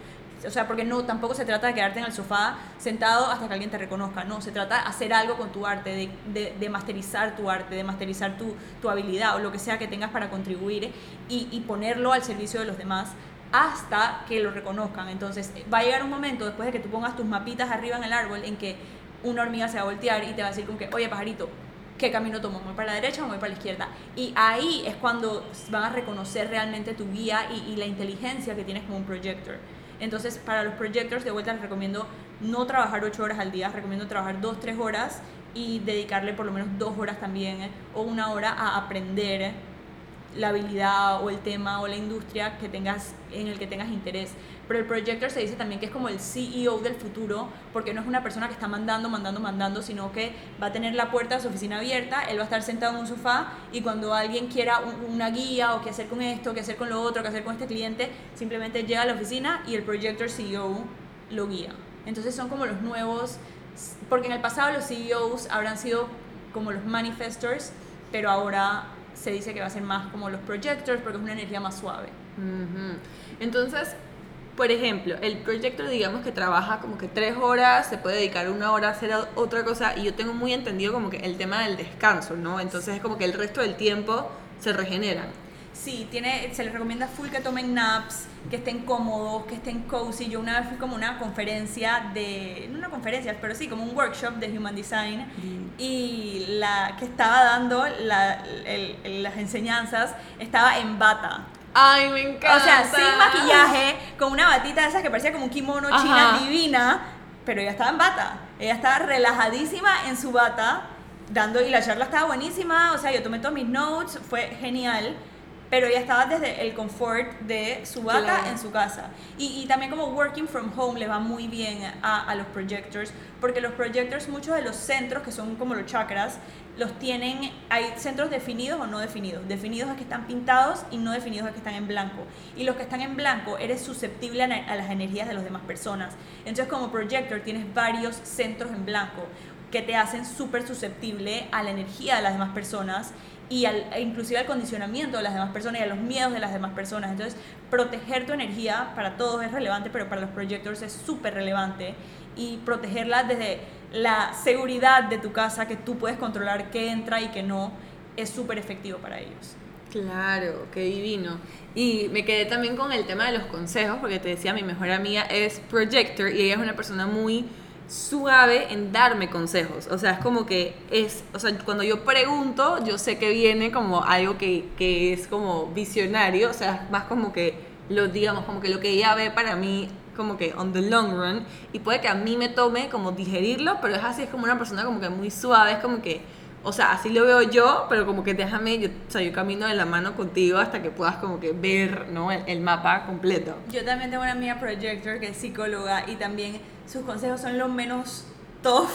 O sea, porque no, tampoco se trata de quedarte en el sofá sentado hasta que alguien te reconozca. No, se trata de hacer algo con tu arte, de, de, de masterizar tu arte, de masterizar tu, tu, habilidad o lo que sea que tengas para contribuir y, y ponerlo al servicio de los demás hasta que lo reconozcan. Entonces, va a llegar un momento después de que tú pongas tus mapitas arriba en el árbol en que una hormiga se va a voltear y te va a decir como que, oye, pajarito, ¿qué camino tomo? ¿Voy para la derecha o voy para la izquierda? Y ahí es cuando van a reconocer realmente tu guía y, y la inteligencia que tienes como un projector. Entonces, para los projectors, de vuelta les recomiendo no trabajar 8 horas al día, recomiendo trabajar 2, 3 horas y dedicarle por lo menos 2 horas también eh, o una hora a aprender la habilidad o el tema o la industria que tengas, en el que tengas interés. Pero el projector se dice también que es como el CEO del futuro, porque no es una persona que está mandando, mandando, mandando, sino que va a tener la puerta de su oficina abierta, él va a estar sentado en un sofá y cuando alguien quiera un, una guía o qué hacer con esto, qué hacer con lo otro, qué hacer con este cliente, simplemente llega a la oficina y el projector CEO lo guía. Entonces son como los nuevos, porque en el pasado los CEOs habrán sido como los manifestors, pero ahora se dice que va a ser más como los projectors porque es una energía más suave. Entonces, por ejemplo, el proyecto digamos que trabaja como que tres horas, se puede dedicar una hora a hacer otra cosa y yo tengo muy entendido como que el tema del descanso, ¿no? Entonces es como que el resto del tiempo se regeneran. Sí, tiene, se les recomienda full que tomen naps, que estén cómodos, que estén cozy. Yo una vez fui como una conferencia de, no una conferencia, pero sí, como un workshop de Human Design y la que estaba dando la- el- el- las enseñanzas estaba en bata. Ay, me encanta. O sea, sin maquillaje, con una batita de esas que parecía como un kimono Ajá. china divina, pero ella estaba en bata. Ella estaba relajadísima en su bata, dando, y la charla estaba buenísima, o sea, yo tomé todos mis notes, fue genial, pero ella estaba desde el confort de su bata Claro. en su casa. Y, y también como working from home le va muy bien a, a los projectors, porque los projectors, muchos de los centros, que son como los chakras, los tienen, hay centros definidos o no definidos. Definidos es que están pintados y no definidos es que están en blanco. Y los que están en blanco, eres susceptible a, a las energías de las demás personas. Entonces como projector tienes varios centros en blanco que te hacen súper susceptible a la energía de las demás personas y al, e inclusive al condicionamiento de las demás personas y a los miedos de las demás personas. Entonces, proteger tu energía para todos es relevante, pero para los projectors es súper relevante y protegerla desde la seguridad de tu casa, que tú puedes controlar qué entra y qué no, es súper efectivo para ellos. Claro, qué divino. Y me quedé también con el tema de los consejos, porque te decía, mi mejor amiga es projector y ella es una persona muy suave en darme consejos. O sea, es como que es, o sea, cuando yo pregunto, yo sé que viene como algo que, que es como visionario, o sea, es más como que lo digamos, como que lo que ella ve para mí como que on the long run y puede que a mí me tome como digerirlo, pero es así, es como una persona como que muy suave, es como que o sea, así lo veo yo, pero como que déjame, yo, o sea, yo camino de la mano contigo hasta que puedas como que ver, ¿no? El, el mapa completo. Yo también tengo una amiga projector que es psicóloga y también sus consejos son lo menos tough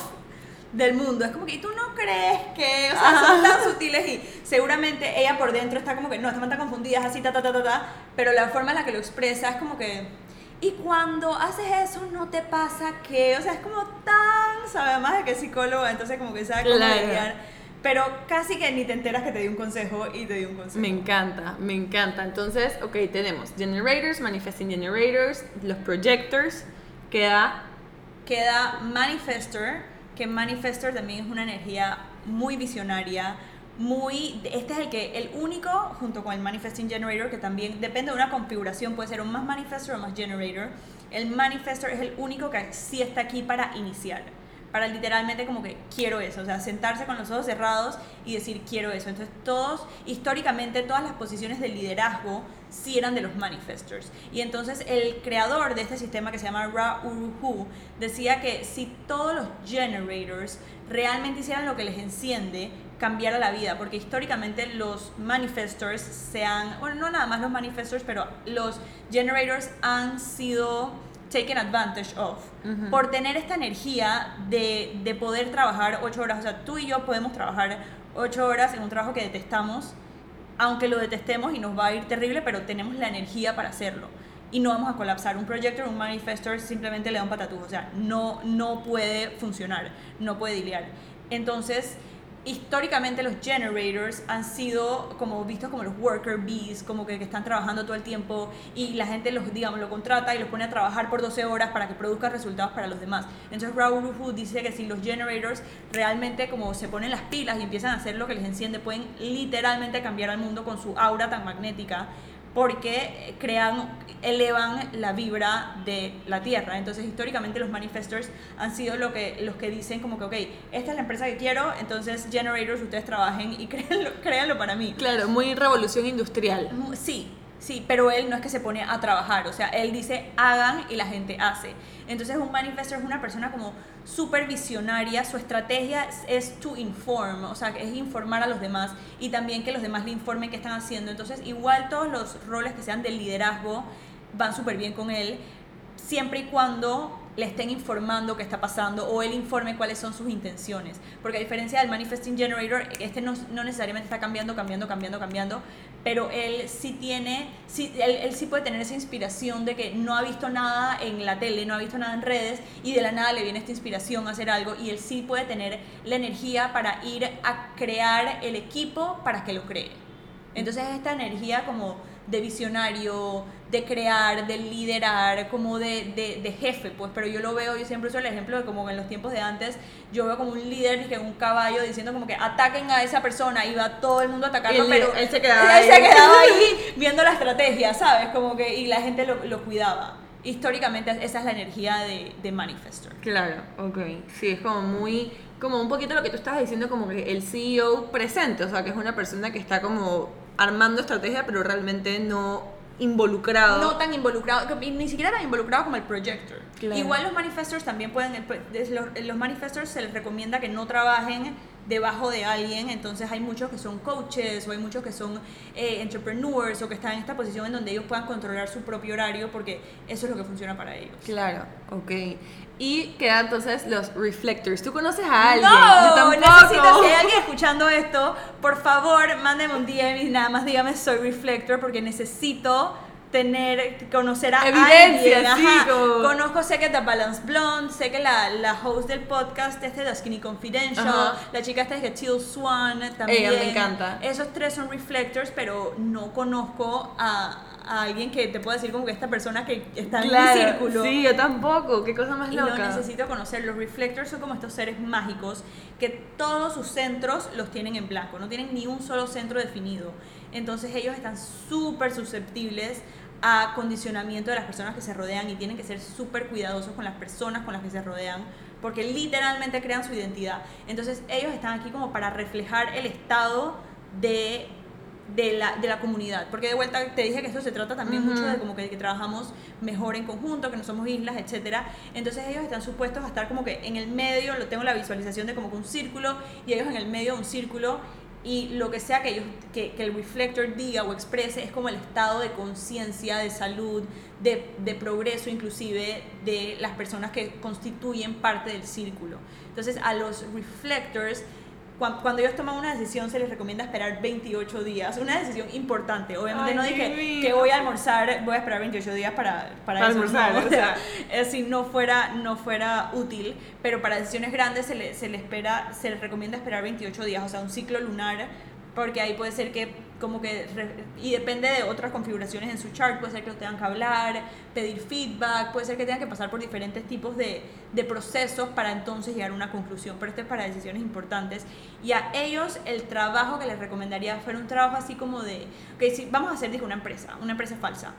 del mundo. Es como que ¿y tú no crees que, o sea, son tan sutiles y seguramente ella por dentro está como que no, esta man está confundida, es así, ta, ta, ta, ta, ta, pero la forma en la que lo expresa es como que... Y cuando haces eso, ¿no te pasa que? O sea, es como tan, sabe, además de que psicóloga, entonces como que sabe cómo Claro. lidiar. Pero casi que ni te enteras que te di un consejo y te di un consejo. Me encanta, me encanta. Entonces, ok, tenemos generators, manifesting generators, los projectors, queda queda Manifestor, que Manifestor también es una energía muy visionaria, muy este es el que el único junto con el Manifesting Generator que también depende de una configuración, puede ser un más Manifestor o más Generator. El Manifestor es el único que sí está aquí para iniciar. Literalmente como que quiero eso, o sea, sentarse con los ojos cerrados y decir quiero eso. Entonces todos, históricamente todas las posiciones de liderazgo sí eran de los manifestors. Y entonces el creador de este sistema que se llama Ra Uruhu decía que si todos los generators realmente hicieran lo que les enciende, cambiara la vida, porque históricamente los manifestors se han, bueno, no nada más los manifestors, pero los generators han sido taken advantage of Ujú. por tener esta energía de, de poder trabajar ocho horas. O sea, tú y yo podemos trabajar ocho horas en un trabajo que detestamos, aunque lo detestemos y nos va a ir terrible, pero tenemos la energía para hacerlo. Y no vamos a colapsar. Un projector, un manifestor simplemente le da un patatús. O sea, no, no puede funcionar, no puede lidiar. Entonces, históricamente los generators han sido como vistos como los worker bees, como que, que están trabajando todo el tiempo y la gente los, digamos, lo contrata y los pone a trabajar por 12 horas para que produzcan resultados para los demás. Entonces Raúl Rufu dice que si los generators realmente como se ponen las pilas y empiezan a hacer lo que les enciende, pueden literalmente cambiar al mundo con su aura tan magnética porque crean, elevan la vibra de la Tierra. Entonces, históricamente los manifestors han sido lo que, los que dicen como que, ok, esta es la empresa que quiero, entonces generators, ustedes trabajen y [LAUGHS] créanlo, créanlo para mí. Claro, muy revolución industrial. Sí, sí, pero él no es que se pone a trabajar, o sea, él dice hagan y la gente hace. Entonces un manifestor es una persona como súper visionaria, su estrategia es, to inform, o sea, es informar a los demás y también que los demás le informen qué están haciendo. Entonces igual todos los roles que sean del liderazgo van súper bien con él, siempre y cuando le estén informando qué está pasando o él informe cuáles son sus intenciones. Porque a diferencia del Manifesting Generator, este no, no necesariamente está cambiando, cambiando, cambiando, cambiando, pero él sí tiene, sí, él, él sí puede tener esa inspiración de que no ha visto nada en la tele, no ha visto nada en redes y de la nada le viene esta inspiración a hacer algo y él sí puede tener la energía para ir a crear el equipo para que lo cree. Entonces esta energía como de visionario, de crear, de liderar, como de, de, de, jefe, pues, pero yo lo veo, yo siempre uso el ejemplo de como en los tiempos de antes, yo veo como un líder que un caballo diciendo como que ataquen a esa persona y va todo el mundo a atacarlo, pero él se quedaba [LAUGHS] él ahí. se quedaba ahí viendo la estrategia, ¿sabes? Como que, y la gente lo, lo cuidaba. Históricamente esa es la energía de, de Manifestor. Claro, ok. Sí, es como muy, como un poquito lo que tú estabas diciendo, como que el CEO presente, o sea, que es una persona que está como armando estrategia, pero realmente no involucrado. No tan involucrado, ni siquiera tan involucrado como el projector. Claro. Igual los manifestors también pueden, los, los manifestors se les recomienda que no trabajen debajo de alguien, entonces hay muchos que son coaches o hay muchos que son eh, entrepreneurs o que están en esta posición en donde ellos puedan controlar su propio horario porque eso es lo que funciona para ellos. Claro, ok. Y quedan entonces los reflectors. ¿Tú conoces a alguien? No, Yo tampoco. necesito, si hay alguien escuchando esto, por favor, mándeme un DM y nada más dígame soy reflector porque necesito tener, conocer a Evidencia, alguien. Ajá. Conozco, sé que The Balance Blonde, sé que la, la host del podcast este de The Skinny Confidential, Ajá. la chica esta es de Teal Swan también. Ella me encanta. Esos tres son reflectors, pero no conozco a, a alguien que te pueda decir como que esta persona que está en mi círculo. Sí, yo tampoco. Qué cosa más Y lo loca. necesito conocer. Los reflectors son como estos seres mágicos que todos sus centros los tienen en blanco, no tienen ni un solo centro definido. Entonces ellos están súper susceptibles a condicionamiento de las personas que se rodean y tienen que ser súper cuidadosos con las personas con las que se rodean porque literalmente crean su identidad. Entonces ellos están aquí como para reflejar el estado de de la, de la comunidad. Porque de vuelta te dije que esto se trata también mucho de como que, que trabajamos mejor en conjunto, que no somos islas, etcétera. Entonces ellos están supuestos a estar como que en el medio, lo tengo la visualización de como que un círculo y ellos en el medio de un círculo y lo que sea que ellos que, que el reflector diga o exprese es como el estado de conciencia, de salud, de, de progreso inclusive de las personas que constituyen parte del círculo. Entonces a los reflectors cuando ellos toman una decisión se les recomienda esperar 28 días, una decisión importante. Obviamente Ay, no dije que voy a almorzar, voy a esperar 28 días para, para, Para eso, almorzar, no, o [LAUGHS] sea. eh, si no fuera, no fuera útil, pero para decisiones grandes se le, se le espera, se les recomienda esperar 28 días, o sea, un ciclo lunar, porque ahí puede ser que como que, y depende de otras configuraciones en su chart, puede ser que lo tengan que hablar, pedir feedback, puede ser que tengan que pasar por diferentes tipos de, de procesos para entonces llegar a una conclusión, pero esto es para decisiones importantes. Y a ellos el trabajo que les recomendaría fuera un trabajo así como de, ok, si vamos a hacer dije, una empresa, una empresa falsa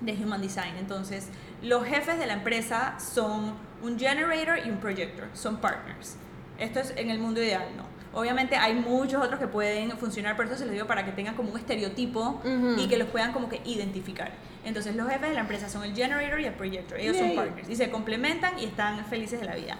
de Human Design. Entonces, los jefes de la empresa son un generator y un projector, son partners. Esto es en el mundo ideal, ¿no? Obviamente hay muchos otros que pueden funcionar, pero esto se los digo para que tengan como un estereotipo y que los puedan como que identificar. Entonces, los jefes de la empresa son el generator y el projector. Ellos son partners y se complementan y están felices de la vida.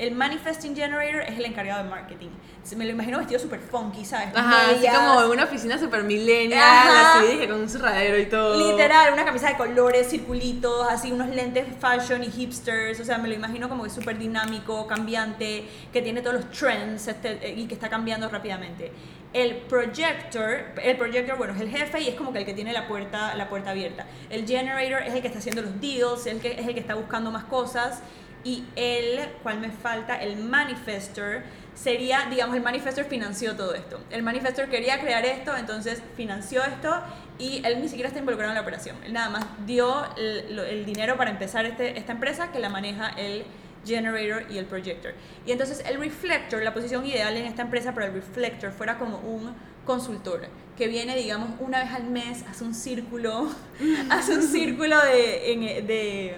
El manifesting generator es el encargado de marketing. Se- Me lo imagino vestido súper funky, ¿sabes? Ajá, así Medias, como en una oficina super millennial, Ajá. así dije, con un cerradero y todo. Literal, una camisa de colores, circulitos, así unos lentes fashion y hipsters, o sea, me lo imagino como que súper dinámico, cambiante, que tiene todos los trends este, y que está cambiando rápidamente. El projector, el projector, bueno, es el jefe y es como que el que tiene la puerta, la puerta abierta. El generator es el que está haciendo los deals, el que, es el que está buscando más cosas. Y el, ¿cuál me falta? El manifestor sería, digamos, el manifestor financió todo esto. El manifestor quería crear esto, entonces financió esto y él ni siquiera está involucrado en la operación. Él nada más dio el, el dinero para empezar este, esta empresa que la maneja el generator y el projector. Y entonces el reflector, la posición ideal en esta empresa para el reflector fuera como un consultor que viene, digamos, una vez al mes, hace un círculo, [LAUGHS] hace un círculo de,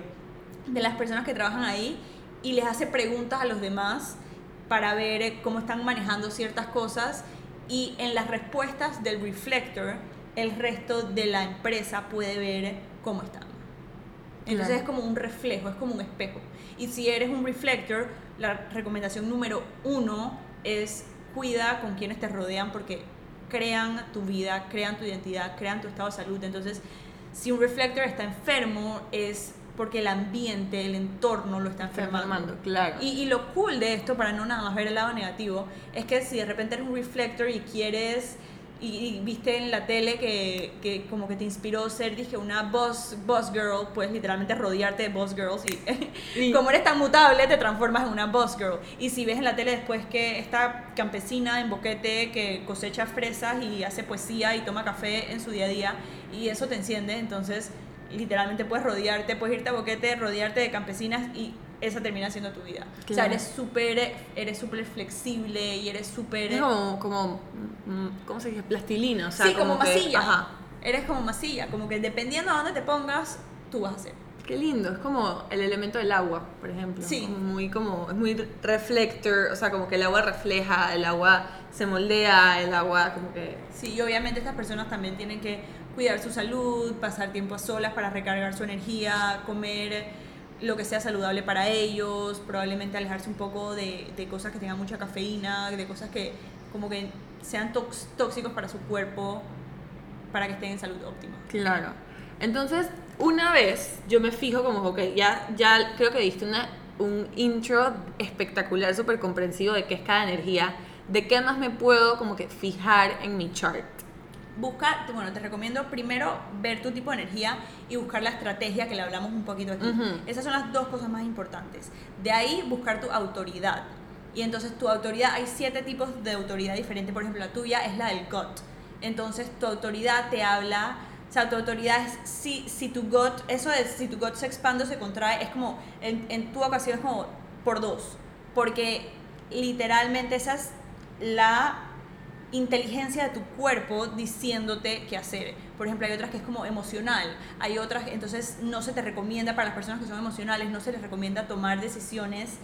de las personas que trabajan ahí y les hace preguntas a los demás para ver eh, cómo están manejando ciertas cosas y en las respuestas del reflector el resto de la empresa puede ver cómo están. Entonces Claro. es como un reflejo, es como un espejo. Y si eres un reflector, la recomendación número uno es cuida con quienes te rodean porque crean tu vida, crean tu identidad, crean tu estado de salud. Entonces, si un reflector está enfermo, es porque el ambiente, el entorno lo está Está enfermando. enfermando, claro. Y, y lo cool de esto, para no nada más ver el lado negativo, es que si de repente eres un reflector y quieres y, y viste en la tele que, que como que te inspiró ser, dije, una boss, boss girl, pues literalmente rodearte de boss girls y, [LAUGHS] Y- como eres tan mutable te transformas en una boss girl. Y si ves en la tele después que esta campesina en Boquete que cosecha fresas y hace poesía y toma café en su día a día y eso te enciende, entonces literalmente puedes rodearte, puedes irte a Boquete, rodearte de campesinas y esa termina siendo tu vida. O sea, Claro. eres súper eres súper flexible y eres súper... Como, como, mm, ¿cómo se dice? Plastilina, o sea, sí, como, que- masilla. Ajá. Eres como masilla, como que dependiendo a dónde te pongas, tú vas a hacer. Qué lindo, es como el elemento del agua, por ejemplo. Sí. Como Muy como, es muy reflector, o sea, como que el agua refleja, el agua se moldea, el agua como que... Sí, y obviamente estas personas también tienen que cuidar su salud, pasar tiempo a solas para recargar su energía, comer lo que sea saludable para ellos, probablemente alejarse un poco de, de cosas que tengan mucha cafeína, de cosas que como que sean tóxicos para su cuerpo, para que estén en salud óptima. Claro. Entonces, una vez yo me fijo como, ok, ya, ya creo que diste una, un intro espectacular, súper comprensivo de qué es cada energía, de qué más me puedo como que fijar en mi chart. Busca, bueno, te recomiendo primero ver tu tipo de energía y buscar la estrategia que le hablamos un poquito aquí. Esas son las dos cosas más importantes. De ahí buscar tu autoridad. Y entonces tu autoridad, hay siete tipos de autoridad diferentes. Por ejemplo, la tuya es la del gut. Entonces tu autoridad te habla, o sea, tu autoridad es si, si tu gut, eso de si tu gut se expande o se contrae, es como, en, en tu ocasión es como por dos. Porque literalmente esa es la inteligencia de tu cuerpo diciéndote qué hacer. Por ejemplo, hay otras que es como emocional, hay otras, entonces no se te recomienda para las personas que son emocionales, no se les recomienda tomar decisiones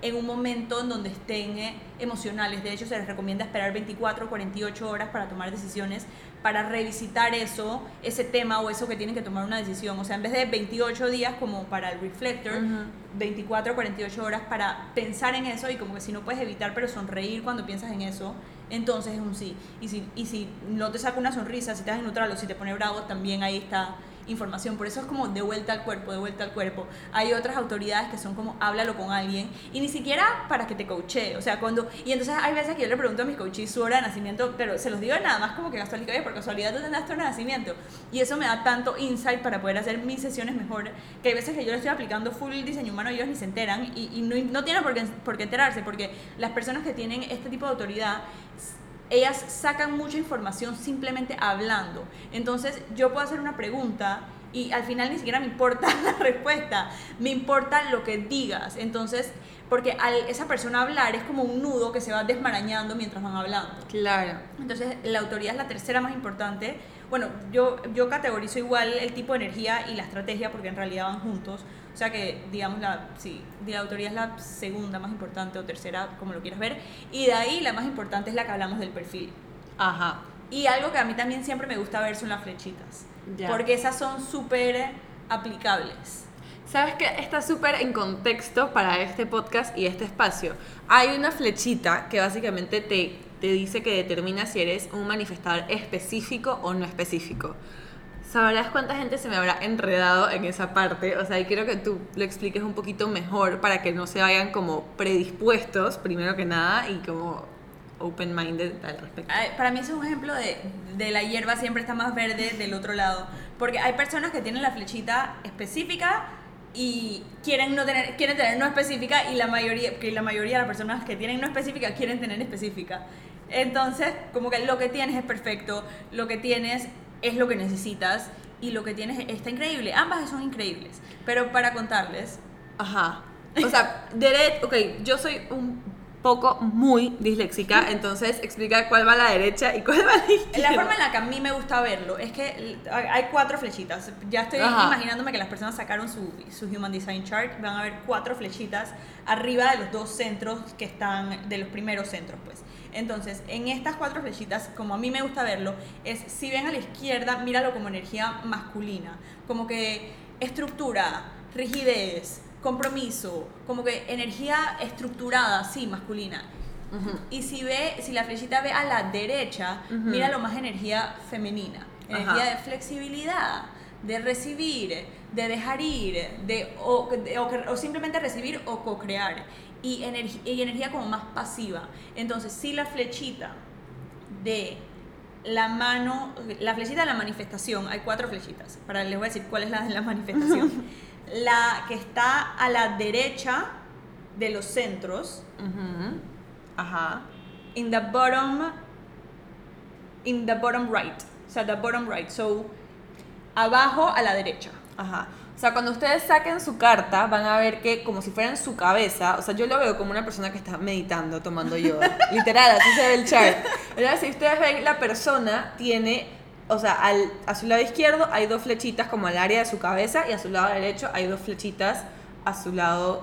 en un momento en donde estén eh, emocionales. De hecho, se les recomienda esperar 24 o 48 horas para tomar decisiones, para revisitar eso, ese tema o eso que tienen que tomar una decisión. O sea, en vez de 28 días como para el reflector, Ujú. 24 o 48 horas para pensar en eso y como que si no puedes evitar pero sonreír cuando piensas en eso, entonces es un sí. Y si, y si no te saca una sonrisa, si estás en neutral o si te pone bravo, también ahí está información. Por eso es como de vuelta al cuerpo, de vuelta al cuerpo. Hay otras autoridades que son como háblalo con alguien y ni siquiera para que te coachee. O sea, cuando... Y entonces hay veces que yo le pregunto a mis coaches su hora de nacimiento, pero se los digo nada más como que casualidad, oye, por casualidad tú tendrás tu hora de nacimiento. Y eso me da tanto insight para poder hacer mis sesiones mejor, que hay veces que yo le estoy aplicando full diseño humano y ellos ni se enteran y, y no, no tienen por qué, por qué enterarse, porque las personas que tienen este tipo de autoridad ellas sacan mucha información simplemente hablando. Entonces yo puedo hacer una pregunta y al final ni siquiera me importa [LAUGHS] la respuesta, me importa lo que digas. Entonces, porque al esa persona hablar es como un nudo que se va desmarañando mientras van hablando. Claro. Entonces, la autoridad es la tercera más importante. Bueno, yo, yo categorizo igual el tipo de energía y la estrategia porque en realidad van juntos. O sea que, digamos, la, sí, la autoridad es la segunda más importante o tercera, como lo quieras ver. Y de ahí la más importante es la que hablamos del perfil. Ajá. Y algo que a mí también siempre me gusta ver son las flechitas. Ya. Porque esas son súper aplicables. ¿Sabes qué? Está súper en contexto para este podcast y este espacio. Hay una flechita que básicamente te, te dice que determina si eres un manifestador específico o no específico. ¿Sabrás cuánta gente se me habrá enredado en esa parte? O sea, y quiero que tú lo expliques un poquito mejor para que no se vayan como predispuestos, primero que nada, y como open-minded al respecto. Para mí es un ejemplo de, de la hierba siempre está más verde del otro lado. Porque hay personas que tienen la flechita específica y quieren no tener quieren tener no específica y la mayoría que la mayoría de las personas que tienen no específica quieren tener específica. Entonces, como que lo que tienes es perfecto, lo que tienes es lo que necesitas y lo que tienes está increíble. Ambas son increíbles. Pero para contarles, Ajá. O sea, [LAUGHS] derecha, ok, yo soy un poco muy disléxica, [LAUGHS] entonces explica cuál va a la derecha y cuál va a la izquierda. La forma en la que a mí me gusta verlo es que hay cuatro flechitas. Ya estoy Ajá. imaginándome que las personas sacaron su, su Human Design Chart. Van a ver cuatro flechitas arriba de los dos centros que están, de los primeros centros, pues. Entonces, en estas cuatro flechitas, como a mí me gusta verlo, es si ven a la izquierda, míralo como energía masculina. Como que estructura, rigidez, compromiso, como que energía estructurada, sí, masculina. Y si ve, si la flechita ve a la derecha, Ujú. mira lo más energía femenina, energía Ajá. de flexibilidad, de recibir, de dejar ir, de o, de- o que- o simplemente recibir o co-crear. Y, energi- y energía como más pasiva. Entonces, si la flechita de la mano, la flechita de la manifestación, hay cuatro flechitas. Para les voy a decir cuál es la de la [LAUGHS] manifestación. la que está a la derecha de los centros, Ujú. Ajá. in the bottom, in the bottom right. O sea, the bottom right. So, abajo a la derecha. Ajá. O sea, cuando ustedes saquen su carta, van a ver que como si fuera en su cabeza, o sea, yo lo veo como una persona que está meditando, tomando yoga. [LAUGHS] Literal, así se ve el chart. ¿Verdad? Si ustedes ven, la persona tiene, o sea, al, a su lado izquierdo hay dos flechitas como al área de su cabeza y a su lado derecho hay dos flechitas a su lado,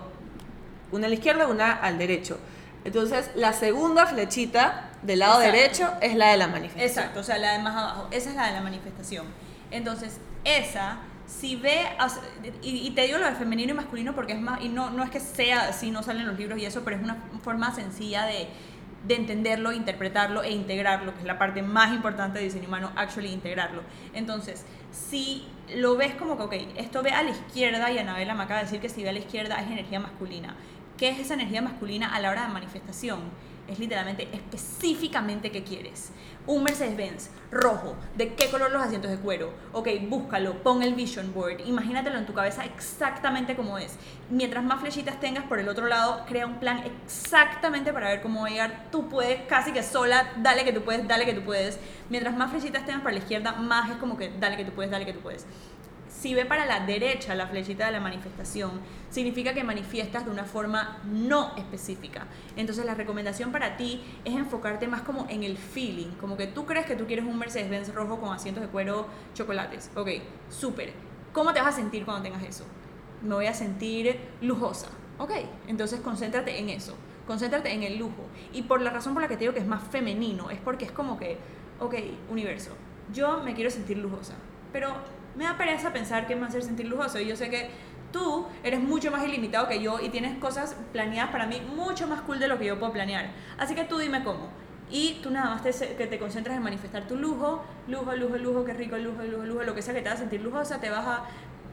una a la izquierda y una al derecho. Entonces, la segunda flechita del lado Exacto. derecho es la de la manifestación. Exacto, o sea, la de más abajo. Esa es la de la manifestación. Entonces, esa, si ve, y, te digo lo de femenino y masculino porque es más, y no, no es que sea así, no salen los libros y eso, pero es una forma sencilla de, de entenderlo, interpretarlo e integrarlo, que es la parte más importante de diseño humano, actually integrarlo. Entonces, si lo ves como que, ok, esto ve a la izquierda, y Anabela me acaba de decir que si ve a la izquierda es energía masculina. ¿Qué es esa energía masculina a la hora de manifestación? Es literalmente específicamente qué quieres. Un Mercedes-Benz rojo, ¿de qué color los asientos de cuero? Ok, búscalo, pon el vision board, imagínatelo en tu cabeza exactamente como es. Mientras más flechitas tengas por el otro lado, crea un plan exactamente para ver cómo va a llegar. Tú puedes, casi que sola, dale que tú puedes, dale que tú puedes. Mientras más flechitas tengas para la izquierda, más es como que dale que tú puedes, dale que tú puedes. Si ve para la derecha la flechita de la manifestación, significa que manifiestas de una forma no específica. Entonces la recomendación para ti es enfocarte más como en el feeling, como que tú crees que tú quieres un Mercedes-Benz rojo con asientos de cuero chocolates. Ok, súper. ¿Cómo te vas a sentir cuando tengas eso? Me voy a sentir lujosa. Ok, entonces concéntrate en eso. Concéntrate en el lujo. Y por la razón por la que te digo que es más femenino, es porque es como que, ok, universo, yo me quiero sentir lujosa, pero me da pereza pensar que me va a hacer sentir lujoso. Y yo sé que tú eres mucho más ilimitado que yo y tienes cosas planeadas para mí mucho más cool de lo que yo puedo planear. Así que tú dime cómo. Y tú nada más te, que te concentras en manifestar tu lujo, lujo, lujo, lujo, qué rico, lujo, lujo, lujo, lo que sea que te haga sentir lujosa, te vas a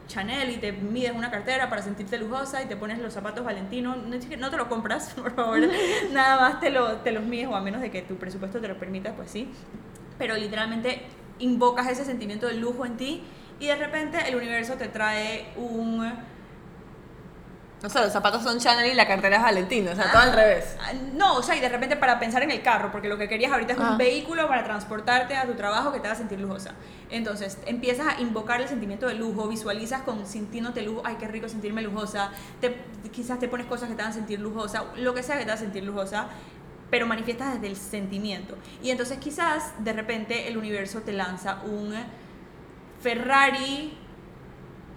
Chanel y te mides una cartera para sentirte lujosa y te pones los zapatos Valentino, no, te lo compras, [LAUGHS] por favor, [LAUGHS] nada más te, lo, te los mides o a menos de que tu presupuesto te lo permita, pues sí, pero literalmente invocas ese sentimiento de lujo en ti y de repente el universo te trae un... O sea, los zapatos son Chanel y la cartera es Valentino, o sea, todo al revés. Ah, No, o sea, y de repente para pensar en el carro, porque lo que querías ahorita es Ah. un vehículo para transportarte a tu trabajo que te haga sentir lujosa. Entonces, empiezas a invocar el sentimiento de lujo, visualizas con sintiéndote lujo, ay, qué rico sentirme lujosa, te, quizás te pones cosas que te hagan sentir lujosa, lo que sea que te haga sentir lujosa, pero manifiestas desde el sentimiento. Y entonces quizás de repente el universo te lanza un Ferrari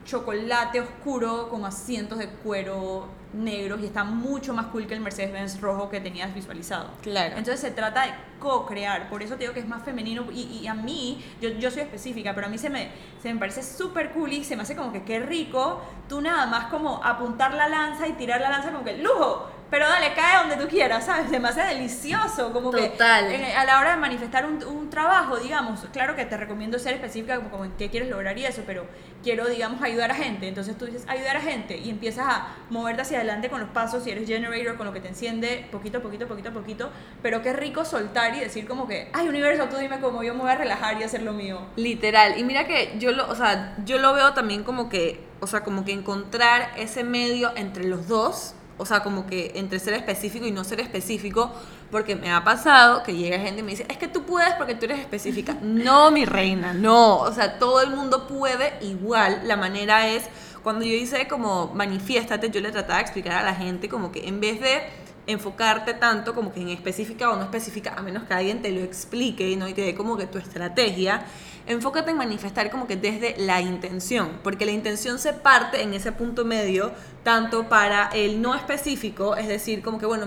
chocolate oscuro con asientos de cuero negros y está mucho más cool que el Mercedes-Benz rojo que tenías visualizado. Claro. Entonces se trata de co-crear, por eso te digo que es más femenino y, y a mí, yo, yo soy específica, pero a mí se me, se me parece súper cool y se me hace como que qué rico, tú nada más como apuntar la lanza y tirar la lanza como que lujo, pero dale, cae donde tú quieras, ¿sabes? Hace delicioso, como Total. que en- a la hora de manifestar un, un trabajo, digamos, claro que te recomiendo ser específica como, como en qué quieres lograr y eso, pero quiero, digamos, ayudar a gente. Entonces tú dices ayudar a gente y empiezas a moverte hacia adelante con los pasos, si eres generator, con lo que te enciende, poquito a poquito, poquito a poquito. Pero qué rico soltar y decir como que, ay, universo, tú dime cómo yo me voy a relajar y hacer lo mío. Literal. Y mira que yo lo, o sea, yo lo veo también como que, o sea, como que encontrar ese medio entre los dos, o sea, como que entre ser específico y no ser específico, porque me ha pasado que llega gente y me dice, es que tú puedes porque tú eres específica. [LAUGHS] No, mi reina, no. O sea, todo el mundo puede igual. La manera es, cuando yo hice como manifiéstate, yo le trataba de explicar a la gente como que en vez de enfocarte tanto como que en específica o no específica, a menos que alguien te lo explique ¿no? y te dé como que tu estrategia, enfócate en manifestar como que desde la intención, porque la intención se parte en ese punto medio, tanto para el no específico, es decir, como que bueno,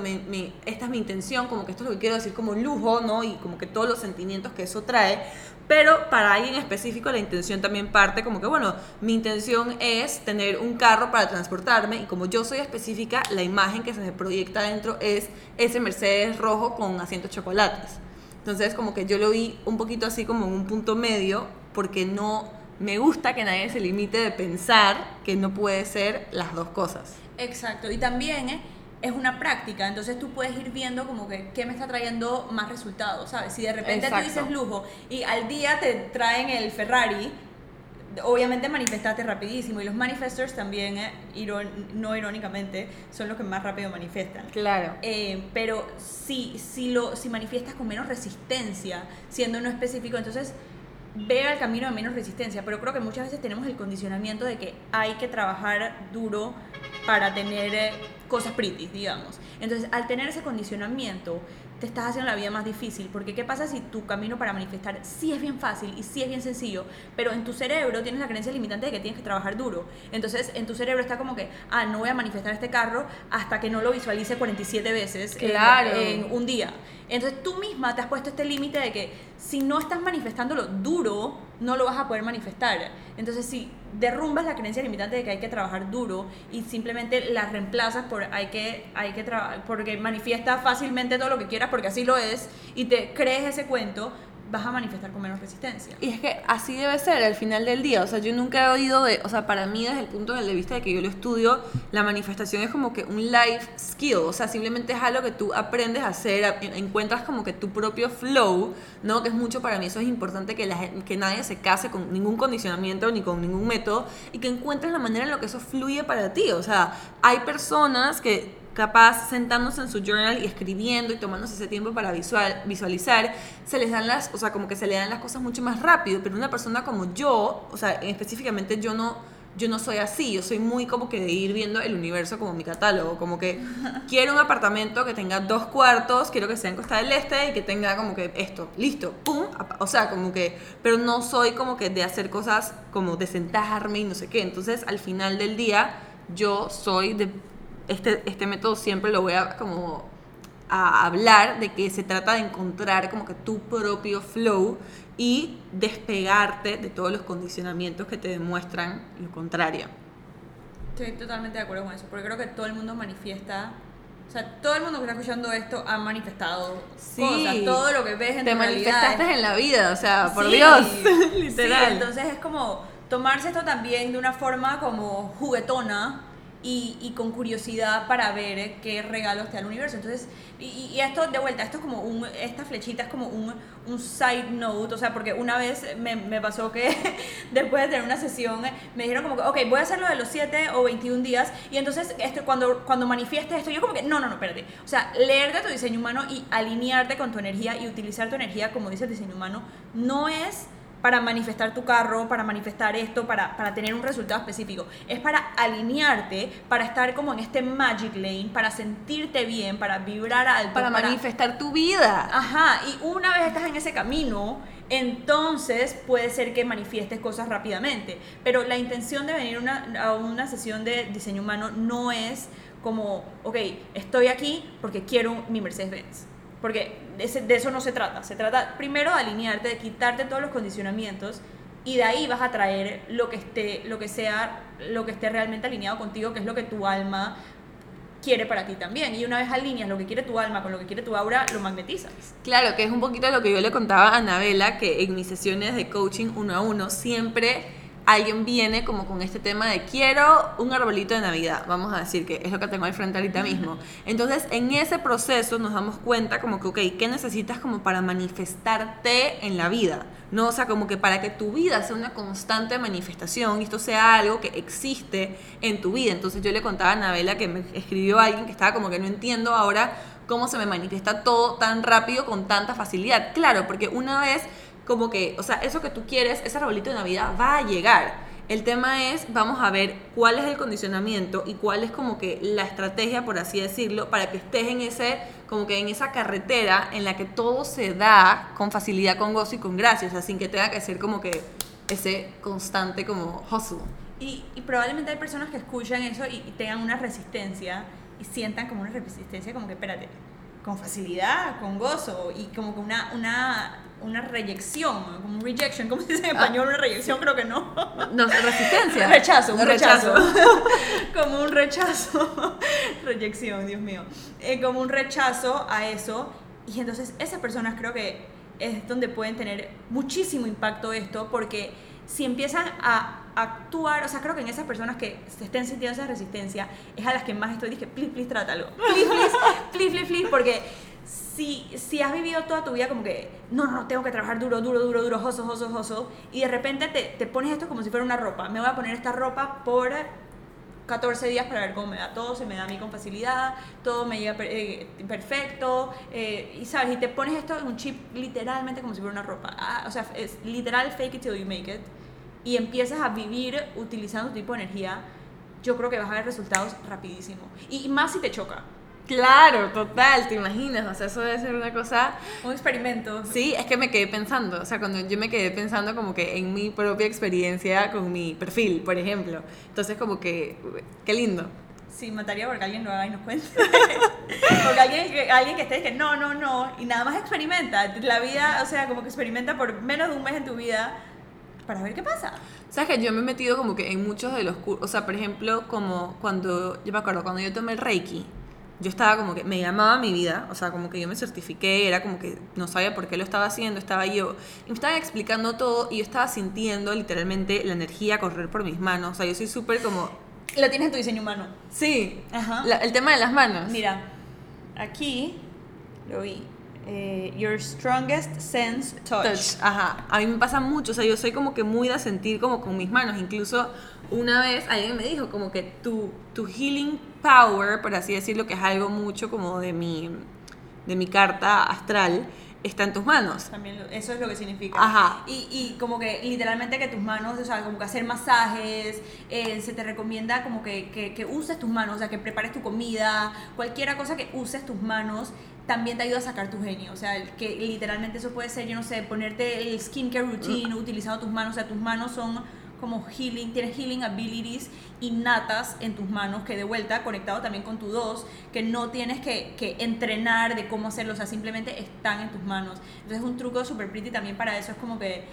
esta es mi intención, como que esto es lo que quiero decir como lujo, ¿no? Y como que todos los sentimientos que eso trae, pero para alguien específico la intención también parte como que, bueno, mi intención es tener un carro para transportarme y como yo soy específica, la imagen que se me proyecta adentro es ese Mercedes rojo con asientos chocolates. Entonces como que yo lo vi un poquito así como en un punto medio porque no me gusta que nadie se limite de pensar que no puede ser las dos cosas. Exacto. Y también, ¿eh? Es una práctica, entonces tú puedes ir viendo como que qué me está trayendo más resultados, ¿sabes? Si de repente Exacto. tú dices lujo y al día te traen el Ferrari, obviamente manifestaste rapidísimo y los manifestors también, eh, no irónicamente, son los que más rápido manifiestan. Claro. Eh, pero si, si, lo, si manifiestas con menos resistencia, siendo no específico, entonces ve al camino de menos resistencia. Pero creo que muchas veces tenemos el condicionamiento de que hay que trabajar duro para tener eh, cosas pretty, digamos. Entonces, al tener ese condicionamiento, te estás haciendo la vida más difícil. Porque, ¿qué pasa si tu camino para manifestar sí es bien fácil y sí es bien sencillo, pero en tu cerebro tienes la creencia limitante de que tienes que trabajar duro? Entonces, en tu cerebro está como que, ah, no voy a manifestar este carro hasta que no lo visualice 47 veces en- Claro. en, un día. Entonces, tú misma te has puesto este límite de que si no estás manifestándolo duro, no lo vas a poder manifestar. Entonces, si derrumbas la creencia limitante de que hay que trabajar duro y simplemente la reemplazas por hay que, hay que trabajar, porque manifiesta fácilmente todo lo que quieras, porque así lo es, y te crees ese cuento, vas a manifestar con menos resistencia. Y es que así debe ser al final del día. O sea, yo nunca he oído de. O sea, para mí, desde el punto de vista de que yo lo estudio, la manifestación es como que un life skill. O sea, simplemente es algo que tú aprendes a hacer, encuentras como que tu propio flow, ¿no? Que es mucho para mí. Eso es importante que, la, que nadie se case con ningún condicionamiento ni con ningún método y que encuentres la manera en la que eso fluye para ti. O sea, hay personas que capaz sentándose en su journal y escribiendo y tomándose ese tiempo para visual, visualizar, se les dan las, o sea, como que se le dan las cosas mucho más rápido, pero una persona como yo, o sea, específicamente yo no, yo no soy así, yo soy muy como que de ir viendo el universo como mi catálogo, como que [LAUGHS] quiero un apartamento que tenga dos cuartos, quiero que sea en Costa del Este y que tenga como que esto, listo, pum, o sea, como que, pero no soy como que de hacer cosas como de sentarme y no sé qué, entonces al final del día yo soy de este, este método siempre lo voy a como a hablar de que se trata de encontrar como que tu propio flow y despegarte de todos los condicionamientos que te demuestran lo contrario. Estoy totalmente de acuerdo con eso, porque creo que todo el mundo manifiesta, o sea, todo el mundo que está escuchando esto ha manifestado Sí. cosas, todo lo que ves en Te manifestaste es- en la vida, o sea, por Sí, Dios, [LAUGHS] sí, literal. entonces es como tomarse esto también de una forma como juguetona y, y con curiosidad para ver qué regalos te da el universo. Entonces, y, y esto de vuelta, esto es como un, esta flechita es como un, un side note, o sea, porque una vez me, me pasó que [LAUGHS] después de tener una sesión me dijeron como que, ok, voy a hacer lo de los 7 o 21 días y entonces esto, cuando, cuando manifiestes esto, yo como que, no, no, no, espérate. O sea, leerte tu diseño humano y alinearte con tu energía y utilizar tu energía como dice el diseño humano, no es para manifestar tu carro, para manifestar esto, para, para tener un resultado específico. Es para alinearte, para estar como en este magic lane, para sentirte bien, para vibrar alto. para manifestar tu vida. Ajá, y una vez estás en ese camino, entonces puede ser que manifiestes cosas rápidamente. Pero la intención de venir una- a una sesión de diseño humano no es como, ok, estoy aquí porque quiero mi Mercedes-Benz. Porque de, eso no se trata. Se trata primero de alinearte, de quitarte todos los condicionamientos y de ahí vas a traer lo que esté, lo que sea, lo que esté realmente alineado contigo, que es lo que tu alma quiere para ti también. Y una vez alineas lo que quiere tu alma con lo que quiere tu aura, lo magnetizas. Claro, que es un poquito lo que yo le contaba a Anabela, que en mis sesiones de coaching uno a uno siempre alguien viene como con este tema de quiero un arbolito de Navidad, vamos a decir que es lo que tengo al frente ahorita mismo. Entonces, en ese proceso nos damos cuenta como que, ok, ¿qué necesitas como para manifestarte en la vida? ¿No? O sea, como que para que tu vida sea una constante manifestación y esto sea algo que existe en tu vida. Entonces yo le contaba a Anabela que me escribió alguien que estaba como que no entiendo ahora cómo se me manifiesta todo tan rápido con tanta facilidad. Claro, porque una vez como que, o sea, eso que tú quieres, ese arbolito de Navidad va a llegar. El tema es, vamos a ver cuál es el condicionamiento y cuál es como que la estrategia, por así decirlo, para que estés en ese, como que en esa carretera en la que todo se da con facilidad, con gozo y con gracia, o sea, sin que tenga que ser como que ese constante como hustle. Y, probablemente hay personas que escuchan eso y, y tengan una resistencia y sientan como una resistencia, como que espérate, con facilidad, con gozo y como que una, una, una reyección, como un rejection, ¿cómo se dice en español? Una reyección, creo que no. No, resistencia. [LAUGHS] rechazo, un rechazo. [LAUGHS] como un rechazo. [LAUGHS] Reyección, Dios mío. Eh, como un rechazo a eso. Y entonces esas personas creo que es donde pueden tener muchísimo impacto esto, porque si empiezan a actuar, o sea, creo que en esas personas que se estén sintiendo esa resistencia es a las que más estoy, dije, please, please, trátalo. Please, please, please, please, please, porque si, si has vivido toda tu vida como que, no, no, tengo que trabajar duro, duro, duro, duro, joso, joso, joso, y de repente te, te pones esto como si fuera una ropa. Me voy a poner esta ropa por 14 días para ver cómo me da todo, se me da a mí con facilidad, todo me llega eh, perfecto, eh, y sabes, y te pones esto en un chip literalmente como si fuera una ropa. Ah, o sea, es literal fake it till you make it, y empiezas a vivir utilizando tu tipo de energía, yo creo que vas a ver resultados rapidísimo. Y, y más si te choca. Claro, total, te imaginas, o sea, eso debe ser una cosa... Un experimento. Sí, es que me quedé pensando, o sea, cuando yo me quedé pensando como que en mi propia experiencia con mi perfil, por ejemplo. Entonces como que, qué lindo. Sí, mataría porque alguien lo haga y nos cuente. [LAUGHS] porque alguien alguien que esté que no, no, no, y nada más experimenta. La vida, o sea, como que experimenta por menos de un mes en tu vida para ver qué pasa. Sabes que yo me he metido como que en muchos de los cursos, o sea, por ejemplo, como cuando, yo me acuerdo, cuando yo tomé el Reiki, yo estaba como que, me llamaba mi vida, o sea, como que yo me certifiqué, era como que no sabía por qué lo estaba haciendo, estaba yo, y me estaban explicando todo, y yo estaba sintiendo literalmente la energía correr por mis manos, o sea, yo soy súper como, Lo tienes en tu diseño humano. sí, Ajá. la- el tema de las manos. Mira, aquí lo vi. Eh, your strongest sense touch. touch. Ajá. A mí me pasa mucho, o sea, yo soy como que muy de sentir como con mis manos. Incluso una vez alguien me dijo como que tu, tu healing power, por así decirlo, que es algo mucho como de mi, de mi carta astral, está en tus manos. También lo- eso es lo que significa. Ajá. Y, y como que literalmente que tus manos, o sea, como que hacer masajes, eh, se te recomienda como que, que, que uses tus manos, o sea, que prepares tu comida, cualquier cosa que uses tus manos también te ayuda a sacar tu genio. O sea, que literalmente eso puede ser, yo no sé, ponerte el skincare routine utilizando tus manos, o sea, tus manos son como healing, tienes healing abilities innatas en tus manos, que de vuelta, conectado también con tu dos, que no tienes que, que entrenar de cómo hacerlo, o sea, simplemente están en tus manos. Entonces un truco súper pretty también para eso es como que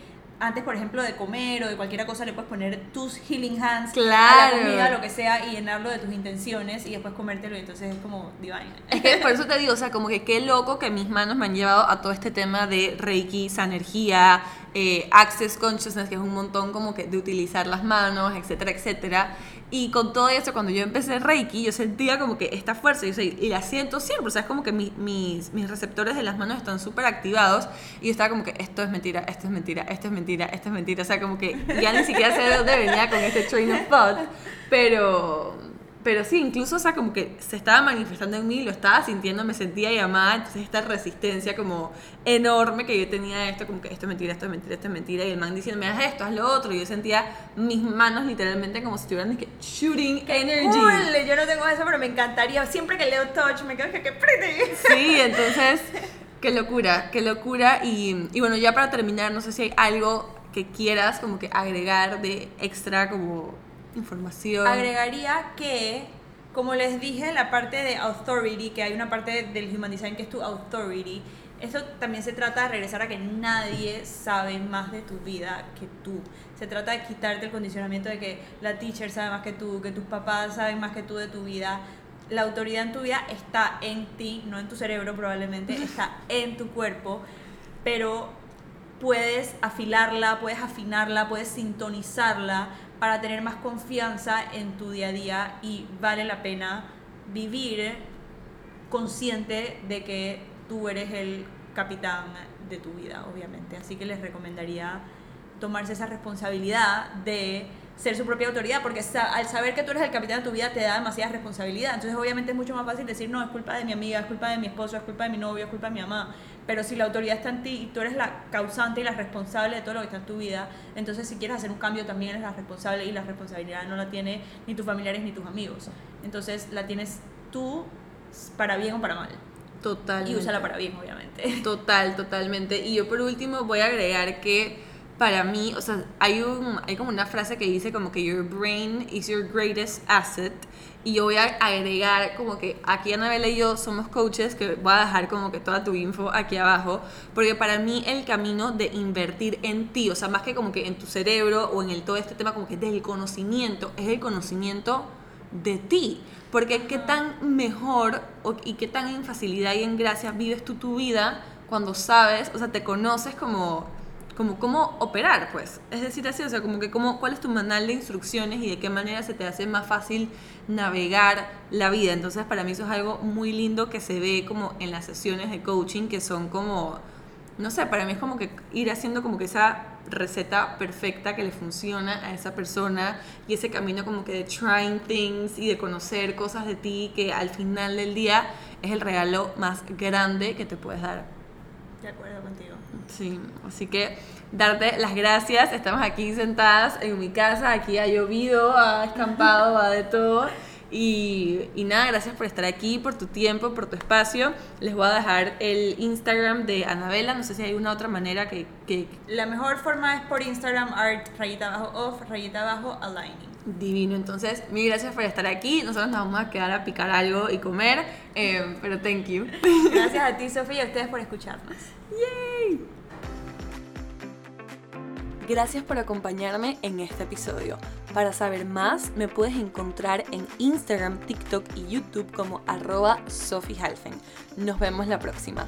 antes, por ejemplo, de comer o de cualquier cosa, le puedes poner tus healing hands a la comida, lo que sea, y llenarlo de tus es y después comértelo, y entonces es como divine. Es que por eso te digo, o sea, como que qué loco que mis manos me han llevado a todo este tema de Reiki, esa energía, eh, Access Consciousness, que es un montón como que de utilizar las manos, etcétera, etcétera. Y con todo eso, cuando yo empecé Reiki, yo sentía como que esta fuerza, yo y la siento siempre, o sea, es como que mi- mis, mis receptores de las manos están súper activados, y yo estaba como que esto es mentira, esto es mentira, esto es mentira, esto es mentira, o sea, como que ya ni siquiera sé de dónde venía con este train of thought, pero... Pero sí, incluso, o sea, como que se estaba manifestando en mí, lo estaba sintiendo, me sentía llamada, entonces esta resistencia como enorme que yo tenía esto, como que esto es mentira, esto es mentira, esto es mentira, y el man diciéndome, haz esto, haz lo otro, y yo sentía mis manos literalmente como si estuvieran dizque, shooting energy. Cool, yo no tengo eso, pero me encantaría. Siempre que leo touch, me quedo que qué pretty. Sí, [LAUGHS] entonces, qué locura, qué locura, y, y bueno, ya para terminar, no sé si hay algo que quieras como que agregar de extra como información. Agregaría que, como les dije la parte de authority, que hay una parte del human design que es tu authority, esto también se trata de regresar a que nadie sabe más de tu vida que tú. Se trata de quitarte el condicionamiento de que la teacher sabe más que tú, que tus papás saben más que tú de tu vida. La autoridad en tu vida está en ti, no en tu cerebro probablemente, [LAUGHS] está en tu cuerpo, pero puedes afilarla, puedes afinarla, puedes sintonizarla para tener más confianza en tu día a día y vale la pena vivir consciente de que tú eres el capitán de tu vida, obviamente. Así que les recomendaría tomarse esa responsabilidad de ser su propia autoridad, porque sa- al saber que tú eres el capitán de tu vida te da demasiada responsabilidad. Entonces, obviamente es mucho más fácil decir, no, es culpa de mi amiga, es culpa de mi esposo, es culpa de mi novio, es culpa de mi mamá. Pero si la autoridad está en ti y tú eres la causante y la responsable de todo lo que está en tu vida, entonces si quieres hacer un cambio también eres la responsable y la responsabilidad no la tiene ni tus familiares ni tus amigos. Entonces la tienes tú para bien o para mal. Totalmente. Y úsala para bien, obviamente. Total, totalmente. Y yo por último voy a agregar que para mí, o sea, hay, un, hay como una frase que dice como que your brain is your greatest asset. Y yo voy a agregar como que aquí Anabela y yo somos coaches, que voy a dejar como que toda tu info aquí abajo, porque para mí el camino de invertir en ti, o sea, más que como que en tu cerebro o en el todo este tema como que del conocimiento, es el conocimiento de ti. Porque qué tan mejor y qué tan en facilidad y en gracia vives tú tu vida cuando sabes, o sea, te conoces como, como cómo operar, pues. Es decir, así, o sea, como que cómo, cuál es tu manual de instrucciones y de qué manera se te hace más fácil navegar la vida. Entonces, para mí eso es algo muy lindo que se ve como en las sesiones de coaching, que son como, no sé, para mí es como que ir haciendo como que esa receta perfecta que le funciona a esa persona y ese camino como que de trying things y de conocer cosas de ti que al final del día es el regalo más grande que te puedes dar. De acuerdo contigo. Sí, así que darte las gracias. Estamos aquí sentadas en mi casa, aquí ha llovido, ha escampado, [LAUGHS] ha de todo. Y, y, nada, gracias por estar aquí, por tu tiempo, por tu espacio. Les voy a dejar el Instagram de Anabela. No sé si hay una otra manera que, que... La mejor forma es por Instagram, art, rayita abajo, off, rayita abajo, aligning. Divino, entonces mil gracias por estar aquí. Nosotros nos vamos a quedar a picar algo y comer, eh, pero thank you. [LAUGHS] Gracias a ti, [LAUGHS] Sofía, y a ustedes por escucharnos. Yay. Gracias por acompañarme en este episodio. Para saber más, me puedes encontrar en Instagram, TikTok y YouTube como arroba Sophie Halfen. Nos vemos la próxima.